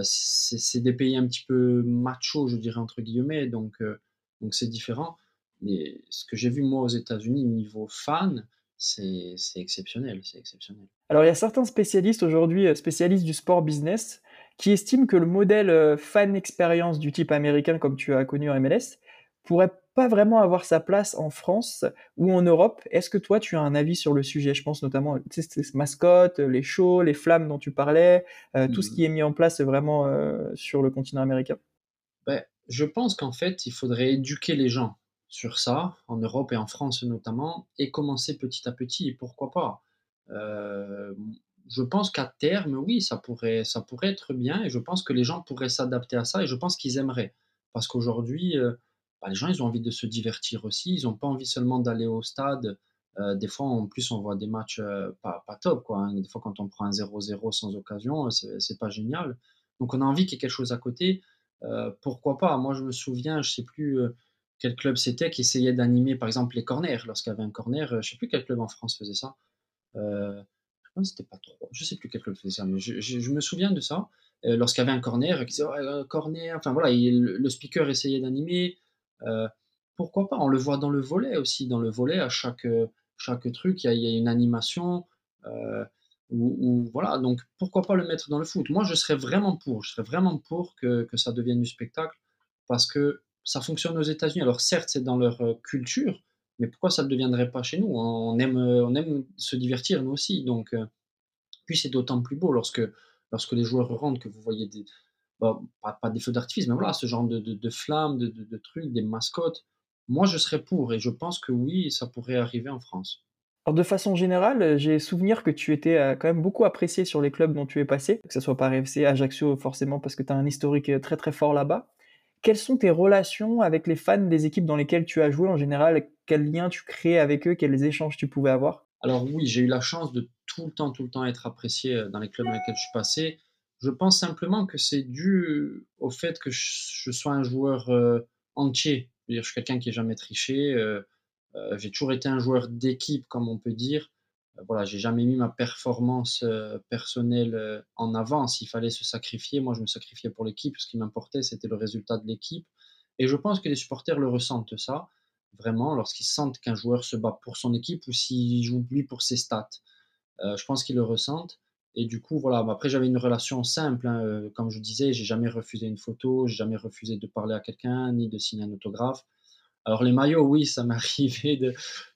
c'est des pays un petit peu macho, je dirais entre guillemets, donc euh, donc c'est différent. Mais ce que j'ai vu moi aux États-Unis niveau fan, c'est exceptionnel, c'est exceptionnel. Alors il y a certains spécialistes aujourd'hui, euh, spécialistes du sport business, qui estiment que le modèle fan expérience du type américain comme tu as connu en MLS pourrait pas vraiment avoir sa place en France ou en Europe. Est-ce que toi, tu as un avis sur le sujet? Je pense notamment tu sais, mascottes, les shows, les flammes dont tu parlais, euh, tout ce mmh. qui est mis en place vraiment euh, sur le continent américain? Ben, je pense qu'en fait, il faudrait éduquer les gens sur ça, en Europe et en France notamment, et commencer petit à petit. Et pourquoi pas? Euh, Je pense qu'à terme, oui, ça pourrait, ça pourrait être bien, et je pense que les gens pourraient s'adapter à ça, et je pense qu'ils aimeraient. Parce qu'aujourd'hui, bah, les gens, ils ont envie de se divertir aussi. Ils n'ont pas envie seulement d'aller au stade. Euh, des fois, en plus, on voit des matchs euh, pas, top. Quoi, hein. Des fois, quand on prend un 0-0 sans occasion, euh, c'est pas génial. Donc, on a envie qu'il y ait quelque chose à côté. pourquoi pas? Moi, je me souviens, je sais plus quel club c'était qui essayait d'animer, par exemple, les corners. Lorsqu'il y avait un corner, je sais plus quel club en France faisait ça. pense c'était pas trop. Je sais plus quel club faisait ça, mais je, me souviens de ça. lorsqu'il y avait un corner, qui disait «Oh, corner, enfin voilà, le, speaker essayait d'animer. Pourquoi pas On le voit dans le volet aussi. Dans le volet, à chaque, chaque truc, il y, a, une animation. Ou, voilà, donc pourquoi pas le mettre dans le foot Moi, je serais vraiment pour, je serais vraiment pour que, que ça devienne du spectacle parce que ça fonctionne aux États-Unis. Alors certes, c'est dans leur culture, mais pourquoi ça ne deviendrait pas chez nous? On aime, on aime se divertir, nous aussi. Donc, puis c'est d'autant plus beau lorsque, lorsque les joueurs rentrent, que vous voyez des, pas, pas, des feux d'artifice, mais voilà, ce genre de, de, flammes, de, de, trucs, des mascottes. Moi, je serais pour, et je pense que oui, ça pourrait arriver en France. Alors de façon générale, j'ai souvenir que tu étais quand même beaucoup apprécié sur les clubs dont tu es passé, que ce soit par FC, Ajaccio forcément parce que tu as un historique très très fort là-bas. Quelles sont tes relations avec les fans des équipes dans lesquelles tu as joué en général? Quels liens tu créais avec eux? Quels échanges tu pouvais avoir? Alors oui, j'ai eu la chance de tout le temps, tout le temps être apprécié euh, dans les clubs dans lesquels je suis passé. Je pense simplement que c'est dû au fait que je sois un joueur euh, entier. Je, suis quelqu'un qui n'a jamais triché. Euh, j'ai toujours été un joueur d'équipe, comme on peut dire voilà, j'ai jamais mis ma performance euh, personnelle euh, en avant. S'il fallait se sacrifier, moi je me sacrifiais pour l'équipe. Ce qui m'importait, c'était le résultat de l'équipe. Et je pense que les supporters le ressentent ça, vraiment, lorsqu'ils sentent qu'un joueur se bat pour son équipe ou s'il joue lui pour ses stats. Euh, je pense qu'ils le ressentent. Et du coup, voilà. Après, j'avais une relation simple. Hein, comme je disais, j'ai jamais refusé une photo, j'ai jamais refusé de parler à quelqu'un, ni de signer un autographe. Alors les maillots, oui, ça [laughs] m'est arrivé de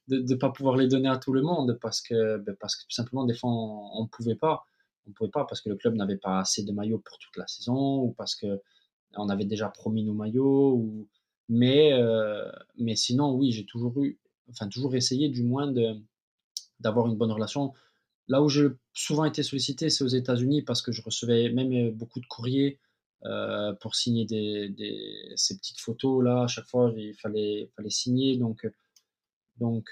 ne pas pouvoir les donner à tout le monde parce que, ben, parce que tout simplement, des fois, on ne pouvait pas. On pouvait pas parce que le club n'avait pas assez de maillots pour toute la saison ou parce que on avait déjà promis nos maillots. Ou... Mais, euh, mais sinon, oui, j'ai toujours eu, enfin toujours essayé du moins d'avoir une bonne relation. Là où j'ai souvent été sollicité, c'est aux États-Unis parce que je recevais même beaucoup de courriers euh, pour signer ces petites photos là. À chaque fois, il fallait, signer. Donc,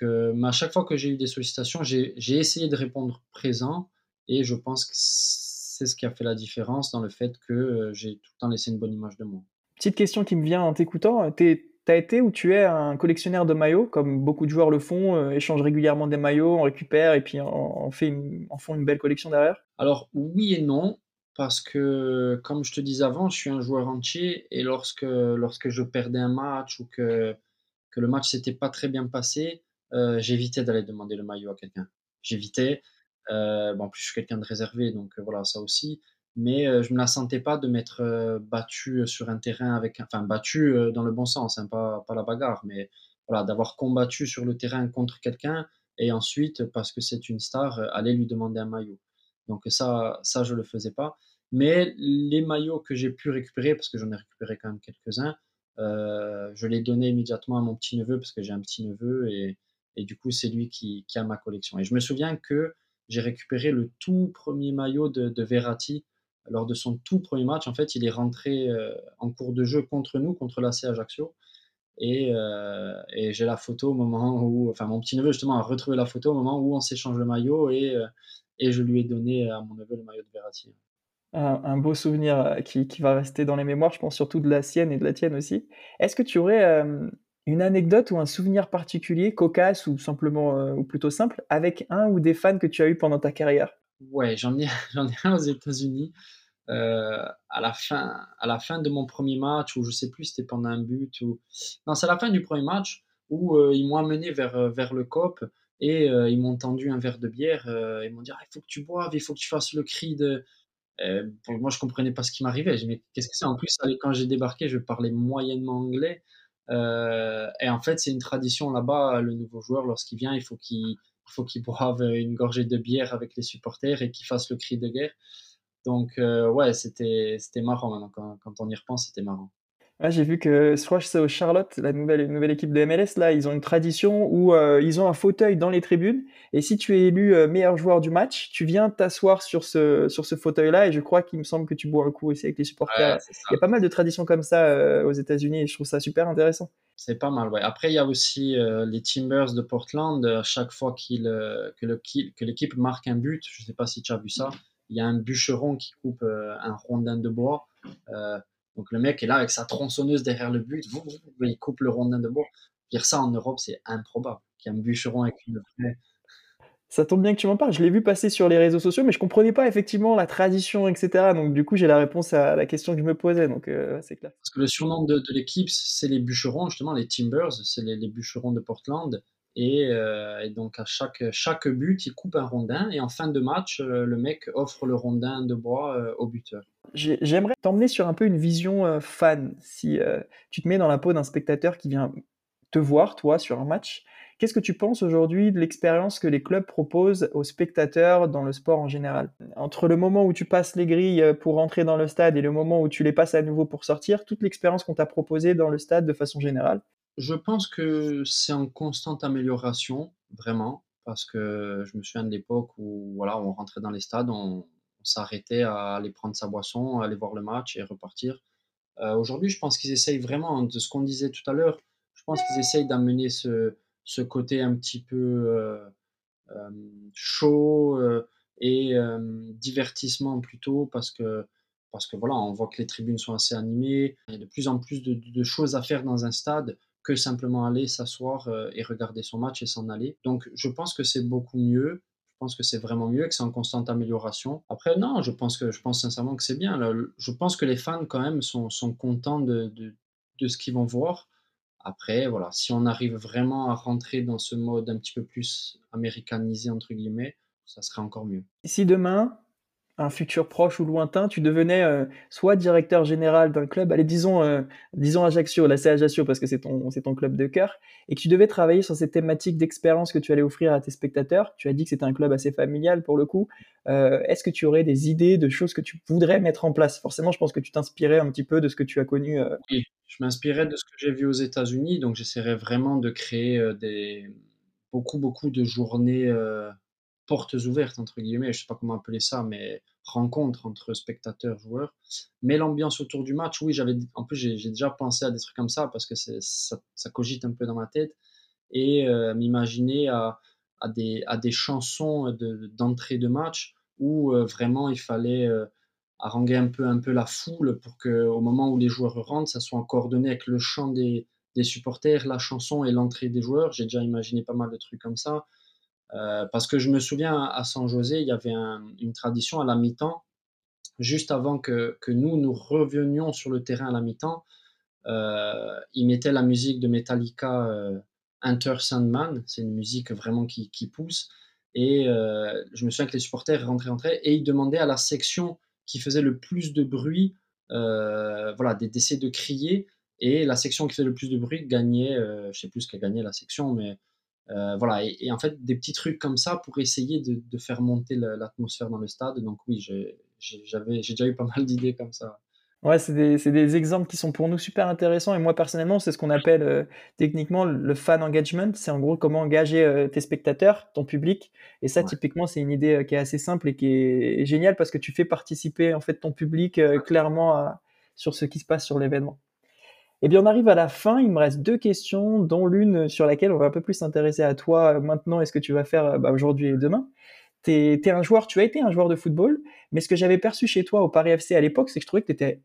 euh, à chaque fois que j'ai eu des sollicitations, j'ai essayé de répondre présent et je pense que c'est ce qui a fait la différence dans le fait que euh, j'ai tout le temps laissé une bonne image de moi. Petite question qui me vient en t'écoutant. As été ou tu es un collectionneur de maillots, comme beaucoup de joueurs le font, échangent régulièrement des maillots, on récupère et puis on, fait en font une belle collection derrière? Alors oui et non parce que, comme je te disais avant, je suis un joueur entier et lorsque, je perdais un match ou que, que le match s'était pas très bien passé, euh, j'évitais d'aller demander le maillot à quelqu'un. J'évitais. Euh, en plus, je suis quelqu'un de réservé, donc euh, voilà, ça aussi. Mais je ne me la sentais pas de m'être battu sur un terrain avec. Enfin, battu dans le bon sens, hein, pas, pas la bagarre, mais voilà, d'avoir combattu sur le terrain contre quelqu'un et ensuite, parce que c'est une star, aller lui demander un maillot. Donc ça, ça je le faisais pas. Mais les maillots que j'ai pu récupérer, parce que j'en ai récupéré quand même quelques-uns, euh, je les donnais immédiatement à mon petit neveu parce que j'ai un petit neveu et, et du coup c'est lui qui, qui, a ma collection. Et je me souviens que j'ai récupéré le tout premier maillot de, de, Verratti lors de son tout premier match. En fait, il est rentré euh, en cours de jeu contre nous, contre l'AC Ajaccio. Et, euh, et j'ai la photo au moment où, enfin mon petit neveu justement a retrouvé la photo au moment où on s'échange le maillot et, et je lui ai donné à mon neveu le maillot de Verratti. Un, beau souvenir euh, qui, qui, va rester dans les mémoires, je pense surtout de la sienne et de la tienne aussi. Est-ce que tu aurais euh, une anecdote ou un souvenir particulier, cocasse ou simplement, euh, ou plutôt simple, avec un ou des fans que tu as eu pendant ta carrière? Ouais, j'en ai, [laughs] j'en ai un aux États-Unis. à, la fin, à la fin de mon premier match, ou je sais plus, c'était pendant un but, ou. Non, c'est à la fin du premier match où ils m'ont amené vers, vers le COP et euh, ils m'ont tendu un verre de bière. Euh, ils m'ont dit ah, il faut que tu boives, il faut que tu fasses le cri de. Euh, moi, je comprenais pas ce qui m'arrivait. J'ai mais qu'est-ce que c'est? En plus, quand j'ai débarqué, je parlais moyennement anglais. et en fait, c'est une tradition là-bas. Le nouveau joueur, lorsqu'il vient, il faut qu'il faut qu'il boive une gorgée de bière avec les supporters et qu'il fasse le cri de guerre. Donc, ouais, c'était marrant maintenant. Quand, quand on y repense, c'était marrant j'ai vu que, je crois que c'est au Charlotte, la nouvelle, nouvelle équipe de MLS, là, ils ont une tradition où euh, ils ont un fauteuil dans les tribunes. Et si tu es élu euh, meilleur joueur du match, tu viens t'asseoir sur ce, sur ce fauteuil-là. Et je crois qu'il me semble que tu bois un coup aussi avec les supporters. il y a pas mal de traditions comme ça euh, aux États-Unis et je trouve ça super intéressant. C'est pas mal, ouais. Après, il y a aussi les Timbers de Portland. À chaque fois qu'il, que, l'équipe marque un but, je sais pas si tu as vu ça, il y a un bûcheron qui coupe un rondin de bois. Donc le mec est là avec sa tronçonneuse derrière le but, il coupe le rondin de bois. Dire ça en Europe, c'est improbable. Qu'il y ait un bûcheron avec une Ça tombe bien que tu m'en parles. Je l'ai vu passer sur les réseaux sociaux, mais je comprenais pas effectivement la tradition, etc. Donc du coup, j'ai la réponse à la question que je me posais. Donc euh, c'est clair. Parce que le surnom de, l'équipe, c'est les bûcherons, justement, les Timbers, c'est les, bûcherons de Portland. Euh, et, donc à chaque, chaque but, il coupe un rondin et en fin de match, euh, le mec offre le rondin de bois au buteur. J'aimerais t'emmener sur un peu une vision fan. Si tu te mets dans la peau d'un spectateur qui vient te voir, toi, sur un match, Qu'est-ce que tu penses aujourd'hui de l'expérience que les clubs proposent aux spectateurs dans le sport en général? Entre le moment où tu passes les grilles euh, pour entrer dans le stade et le moment où tu les passes à nouveau pour sortir, toute l'expérience qu'on t'a proposée dans le stade de façon générale? Je pense que c'est en constante amélioration, vraiment, parce que je me souviens de l'époque où voilà, on rentrait dans les stades, on, s'arrêtait à aller prendre sa boisson, aller voir le match et repartir. Euh, aujourd'hui, je pense qu'ils essayent vraiment, de ce qu'on disait tout à l'heure, je pense qu'ils essayent d'amener ce, ce côté un petit peu euh, chaud euh, et divertissement plutôt parce que parce que voilà, on voit que les tribunes sont assez animées. Il y a de plus en plus de, choses à faire dans un stade que simplement aller s'asseoir et regarder son match et s'en aller. Donc je pense que c'est beaucoup mieux. Je pense que c'est vraiment mieux, que c'est en constante amélioration. Après, non, je pense que je pense sincèrement que c'est bien. je pense que les fans quand même sont, sont contents de, de, de ce qu'ils vont voir. Après, voilà, si on arrive vraiment à rentrer dans ce mode un petit peu plus américanisé, entre guillemets, ça serait encore mieux. Si demain, un futur proche ou lointain, tu devenais euh, soit directeur général d'un club, allez, disons, euh, disons Ajaccio, là c'est Ajaccio parce que c'est ton, ton club de cœur, et que tu devais travailler sur cette thématique d'expérience que tu allais offrir à tes spectateurs, tu as dit que c'était un club assez familial pour le coup, euh, est-ce que tu aurais des idées de choses que tu voudrais mettre en place? Forcément, je pense que tu t'inspirais un petit peu de ce que tu as connu. Oui, je m'inspirais de ce que j'ai vu aux États-Unis, donc j'essaierais vraiment de créer des beaucoup, beaucoup de journées portes ouvertes, entre guillemets, je sais pas comment appeler ça, mais rencontres entre spectateurs, joueurs. Mais l'ambiance autour du match, oui, j'avais, en plus, j'ai déjà pensé à des trucs comme ça parce que ça, cogite un peu dans ma tête et euh, m'imaginer à, des, à des chansons d'entrée de, match où euh, vraiment il fallait euh, haranguer un peu, un peu la foule pour qu'au moment où les joueurs rentrent, ça soit coordonné avec le chant des, des supporters, la chanson et l'entrée des joueurs. J'ai déjà imaginé pas mal de trucs comme ça. Euh, parce que je me souviens à San José, il y avait une tradition à la mi-temps, juste avant que, nous, nous revenions sur le terrain à la mi-temps, euh, ils mettaient la musique de Metallica euh, Enter Sandman, c'est une musique vraiment qui, qui pousse, et euh, je me souviens que les supporters rentraient, rentraient, et ils demandaient à la section qui faisait le plus de bruit, voilà, d'essayer de crier, et la section qui faisait le plus de bruit gagnait, je ne sais plus ce qu'a gagné la section, mais euh, voilà, et, en fait, des petits trucs comme ça pour essayer de, faire monter l'atmosphère dans le stade. Donc oui, j'ai déjà eu pas mal d'idées comme ça. Ouais, c'est des, des, exemples qui sont pour nous super intéressants. Et moi, personnellement, c'est ce qu'on appelle euh, techniquement le fan engagement. C'est en gros comment engager euh, tes spectateurs, ton public. Et ça, typiquement, c'est une idée qui est assez simple et qui est géniale parce que tu fais participer en fait ton public clairement sur ce qui se passe sur l'événement. Eh bien, on arrive à la fin. Il me reste deux questions, dont l'une sur laquelle on va un peu plus s'intéresser à toi maintenant et ce que tu vas faire euh, bah, aujourd'hui et demain. Tu es, un joueur, tu as été un joueur de football, mais ce que j'avais perçu chez toi au Paris FC à l'époque, c'est que je trouvais que tu étais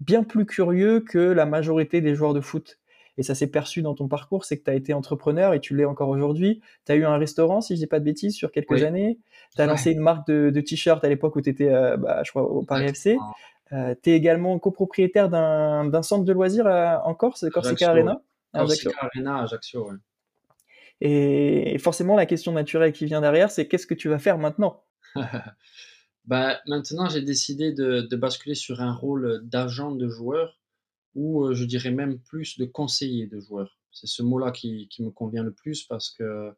bien plus curieux que la majorité des joueurs de foot. Et ça s'est perçu dans ton parcours, c'est que tu as été entrepreneur et tu l'es encore aujourd'hui. Tu as eu un restaurant, si je dis pas de bêtises, sur quelques années. Tu as lancé une marque de, de t-shirts à l'époque où tu étais, euh, bah, je crois, au Paris FC. Euh, tu es également copropriétaire d'un centre de loisirs euh, en Corse, Corsica Arena? Corsica Arena, Ajaccio, ouais. Et forcément, la question naturelle qui vient derrière, c'est qu'est-ce que tu vas faire maintenant? [laughs] Bah, Maintenant, j'ai décidé de, de, basculer sur un rôle d'agent de joueur ou euh, je dirais même plus de conseiller de joueur. C'est ce mot-là qui, qui, me convient le plus parce que,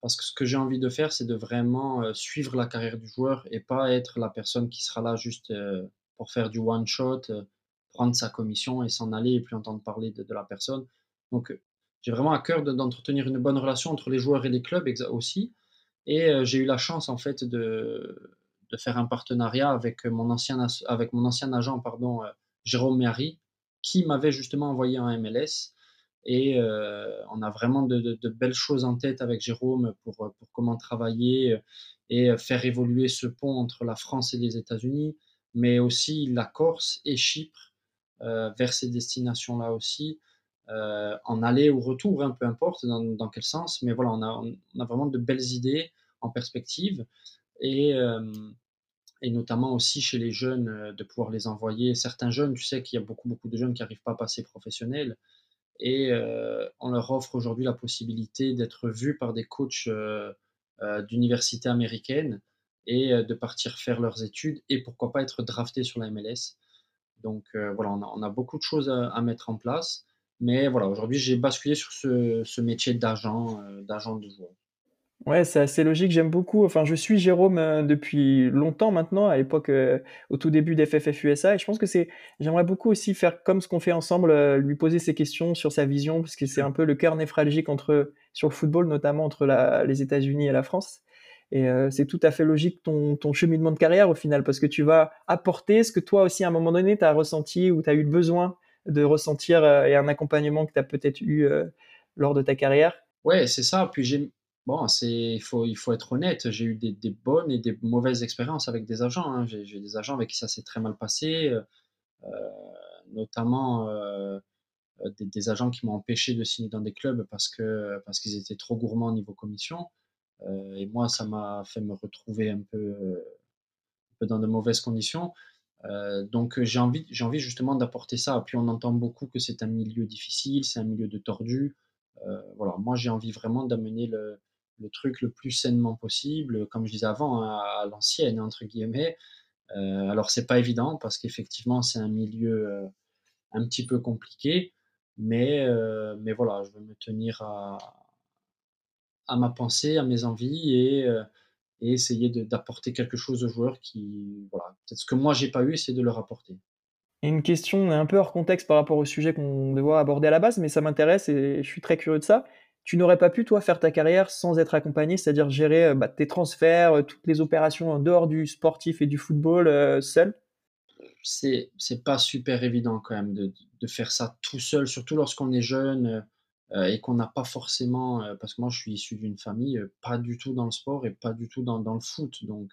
parce que ce que j'ai envie de faire, c'est de vraiment suivre la carrière du joueur et pas être la personne qui sera là juste pour faire du one shot, euh, prendre sa commission et s'en aller et plus entendre parler de, la personne. Donc, euh, j'ai vraiment à cœur d'entretenir une bonne relation entre les joueurs et les clubs aussi. Et euh, j'ai eu la chance en fait de, de, faire un partenariat avec mon ancien, avec mon ancien agent, pardon, Jérôme Méry, qui m'avait justement envoyé en MLS. Et on a vraiment de, de, belles choses en tête avec Jérôme pour, pour comment travailler et faire évoluer ce pont entre la France et les États-Unis mais aussi la Corse et Chypre euh, vers ces destinations-là aussi, euh, en aller ou retour, hein, peu importe dans, quel sens, mais voilà, on a, on a, vraiment de belles idées. en perspective. Et, et notamment aussi chez les jeunes, de pouvoir les envoyer. Certains jeunes, tu sais qu'il y a beaucoup, beaucoup de jeunes qui n'arrivent pas à passer professionnels. Et on leur offre aujourd'hui la possibilité d'être vus par des coachs d'université américaine et de partir faire leurs études et pourquoi pas être draftés sur la MLS. Donc voilà, on a, beaucoup de choses à, mettre en place. Mais voilà, aujourd'hui, j'ai basculé sur ce, ce métier d'agent, d'agent de joueur. Ouais, c'est assez logique, j'aime beaucoup. Enfin, je suis Jérôme euh, depuis longtemps maintenant, à l'époque, euh, au tout début d'FFF USA, et je pense que c'est, j'aimerais beaucoup aussi faire comme ce qu'on fait ensemble, euh, lui poser ses questions sur sa vision, parce que c'est un peu le cœur névralgique entre, sur le football, notamment entre la, les États-Unis et la France. Et c'est tout à fait logique ton, cheminement de carrière au final, parce que tu vas apporter ce que toi aussi à un moment donné tu as ressenti ou tu as eu besoin de ressentir et un accompagnement que tu as peut-être eu lors de ta carrière. Ouais, c'est ça. Puis j'ai Bon, il faut, il faut être honnête. J'ai eu des, bonnes et des mauvaises expériences avec des agents. Hein. J'ai, des agents avec qui ça s'est très mal passé, euh, notamment euh, des, agents qui m'ont empêché de signer dans des clubs parce que parce qu'ils étaient trop gourmands au niveau commission. Euh, et moi, ça m'a fait me retrouver un peu, dans de mauvaises conditions. Euh, donc j'ai envie, j'ai envie justement d'apporter ça. Puis on entend beaucoup que c'est un milieu difficile, c'est un milieu de tordu. Euh, voilà, moi j'ai envie vraiment d'amener le, truc le plus sainement possible, comme je disais avant, hein, à, l'ancienne, entre guillemets. Euh, alors, c'est pas évident parce qu'effectivement, c'est un milieu un petit peu compliqué, mais, mais voilà, je veux me tenir à, à ma pensée, à mes envies et, et essayer d'apporter quelque chose aux joueurs qui, voilà, peut-être ce que moi j'ai pas eu, c'est de leur apporter. Une question un peu hors contexte par rapport au sujet qu'on devait aborder à la base, mais ça m'intéresse et je suis très curieux de ça tu n'aurais pas pu, toi, faire ta carrière sans être accompagné, c'est-à-dire gérer euh, bah, tes transferts, euh, toutes les opérations en dehors du sportif et du football euh, seul? C'est c'est pas super évident quand même de, de faire ça tout seul, surtout lorsqu'on est jeune et qu'on n'a pas forcément, parce que moi je suis issu d'une famille pas du tout dans le sport et pas du tout dans, dans le foot, donc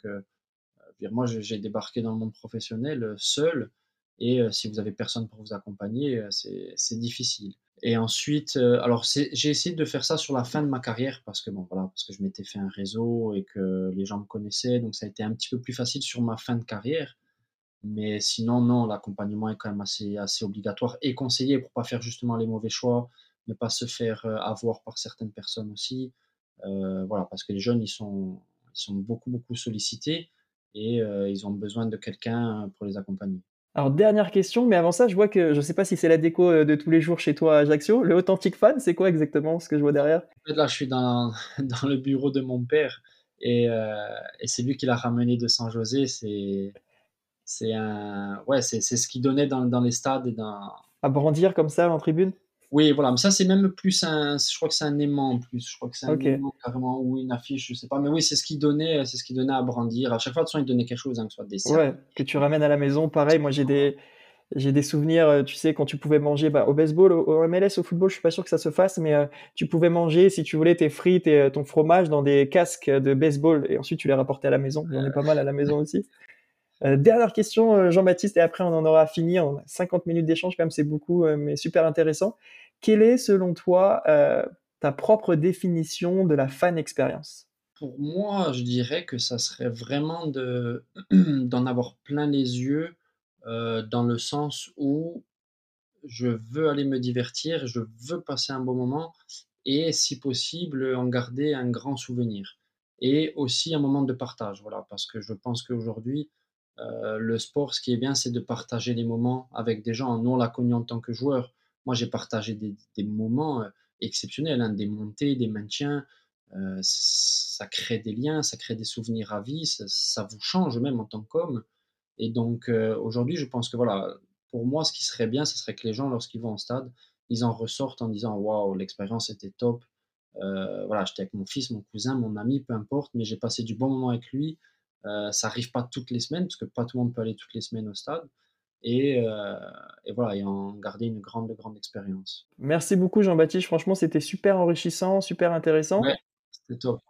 moi j'ai débarqué dans le monde professionnel seul et si vous avez personne pour vous accompagner, c'est difficile. Et ensuite, euh, alors j'ai essayé de faire ça sur la fin de ma carrière parce que bon voilà, parce que je m'étais fait un réseau et que les gens me connaissaient, donc ça a été un petit peu plus facile sur ma fin de carrière. Mais sinon, non, l'accompagnement est quand même assez, assez obligatoire et conseillé pour pas faire justement les mauvais choix, ne pas se faire avoir par certaines personnes aussi. Euh, voilà, parce que les jeunes, ils sont, ils sont beaucoup, beaucoup sollicités et ils ont besoin de quelqu'un pour les accompagner. Alors, dernière question, mais avant ça, je vois que je ne sais pas si c'est la déco de tous les jours chez toi à Ajaccio. Le Authentic Fan, c'est quoi exactement ce que je vois derrière? Là, je suis dans, [laughs] dans le bureau de mon père et, euh, et c'est lui qui l'a ramené de San José. C'est c'est un ouais, c'est ce qu'il donnait dans, dans, les stades et dans à brandir comme ça en tribune? Oui, voilà, mais ça c'est même plus un, je crois que c'est un aimant en plus, je crois que c'est un aimant carrément ou une affiche, je sais pas, mais oui, c'est ce qu'il donnait, c'est ce qu'il donnait à brandir. À chaque fois, de toute façon, il donnait quelque chose, hein, que ce soit des Ouais, que tu ramènes à la maison. Pareil, moi j'ai des, j'ai des souvenirs, euh, tu sais, quand tu pouvais manger bah, au baseball, au, MLS, au football, je suis pas sûr que ça se fasse, mais euh, tu pouvais manger, si tu voulais, tes frites et euh, ton fromage dans des casques de baseball et ensuite tu les rapportais à la maison. J'en ai pas mal à la maison aussi. [laughs] dernière question, Jean-Baptiste, et après on en aura fini. On a 50 minutes d'échange, quand même, c'est beaucoup, mais super intéressant. Quelle est, selon toi, euh, ta propre définition de la fan expérience? Pour moi, je dirais que ça serait vraiment de, [clears throat] d'en avoir plein les yeux, euh, dans le sens où je veux aller me divertir, je veux passer un bon moment et, si possible, en garder un grand souvenir. Et aussi un moment de partage, voilà, parce que je pense qu'aujourd'hui, euh, le sport, ce qui est bien, c'est de partager les moments avec des gens. Nous, on l'a connu en tant que joueur. Moi, j'ai partagé des, moments euh, exceptionnels, hein, des montées, des maintiens. Euh, ça crée des liens, ça crée des souvenirs à vie, ça, vous change même en tant qu'homme. Et donc, aujourd'hui, je pense que voilà, pour moi, ce qui serait bien, ce serait que les gens, lorsqu'ils vont au stade, ils en ressortent en disant Waouh, l'expérience était top. voilà, j'étais avec mon fils, mon cousin, mon ami, peu importe, mais j'ai passé du bon moment avec lui. Ça arrive pas toutes les semaines, parce que pas tout le monde peut aller toutes les semaines au stade et, euh, et, voilà, et en garder une grande, grande expérience. Merci beaucoup Jean-Baptiste, franchement c'était super enrichissant, super intéressant. Ouais, c'était top.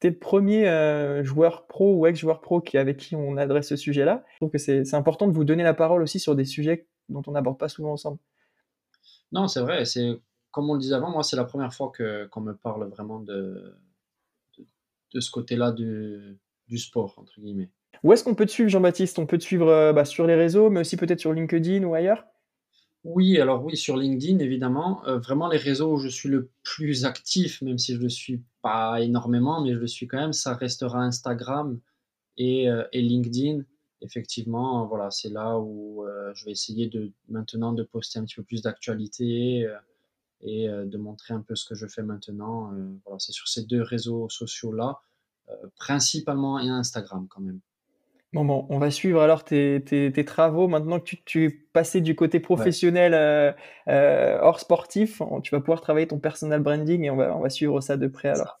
Tu es le premier euh, joueur pro ou ex-joueur pro qui, avec qui on adresse ce sujet-là. Je trouve que c'est important de vous donner la parole aussi sur des sujets dont on n'aborde pas souvent ensemble. Non, c'est vrai, c'est comme on le disait avant, moi c'est la première fois qu'on me parle vraiment de, de ce côté-là du, du sport, entre guillemets. Où est-ce qu'on peut te suivre, Jean-Baptiste? On peut te suivre euh, bah, sur les réseaux, mais aussi peut-être sur LinkedIn ou ailleurs? Oui, alors oui, sur LinkedIn, évidemment. Euh, vraiment, les réseaux où je suis le plus actif, même si je ne le suis pas énormément, mais je le suis quand même, ça restera Instagram et, euh, et LinkedIn. Effectivement, voilà, c'est là où je vais essayer de maintenant de poster un petit peu plus d'actualité et de montrer un peu ce que je fais maintenant. voilà, c'est sur ces deux réseaux sociaux-là, principalement et Instagram quand même. Bon, bon, on va suivre alors tes, tes, travaux. Maintenant que tu, tu, es passé du côté professionnel euh, euh, hors sportif, tu vas pouvoir travailler ton personal branding et on va, on va suivre ça de près alors.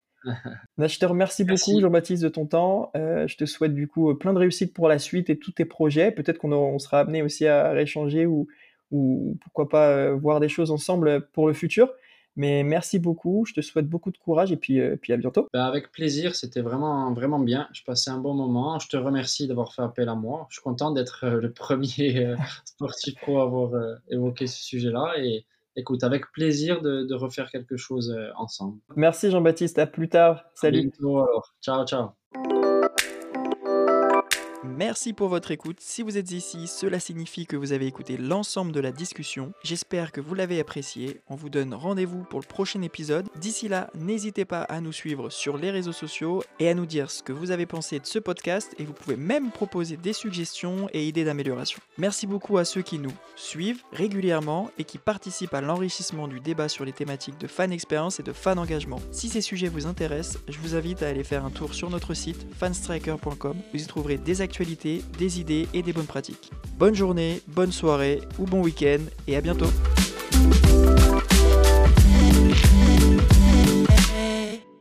Bah, je te remercie beaucoup Jean-Baptiste de ton temps. Euh, je te souhaite du coup plein de réussite pour la suite et tous tes projets. Peut-être qu'on on sera amené aussi à rééchanger ou, ou pourquoi pas voir des choses ensemble pour le futur. Mais merci beaucoup, je te souhaite beaucoup de courage et puis, euh, puis à bientôt. Bah, avec plaisir, c'était vraiment, vraiment bien. Je passais un bon moment. Je te remercie d'avoir fait appel à moi. Je suis content d'être euh, le [laughs] premier euh, sportif pro à avoir évoqué ce sujet-là. Et écoute, avec plaisir de, de refaire quelque chose ensemble. Merci Jean-Baptiste, à plus tard. Salut. alors. Ciao, ciao. Merci pour votre écoute. Si vous êtes ici, cela signifie que vous avez écouté l'ensemble de la discussion. J'espère que vous l'avez apprécié. On vous donne rendez-vous pour le prochain épisode. D'ici là, n'hésitez pas à nous suivre sur les réseaux sociaux et à nous dire ce que vous avez pensé de ce podcast et vous pouvez même proposer des suggestions et idées d'amélioration. Merci beaucoup à ceux qui nous suivent régulièrement et qui participent à l'enrichissement du débat sur les thématiques de fan expérience et de fan engagement. Si ces sujets vous intéressent, je vous invite à aller faire un tour sur notre site fanstriker.com. Vous y trouverez des des idées et des bonnes pratiques. Bonne journée, bonne soirée ou bon week-end et à bientôt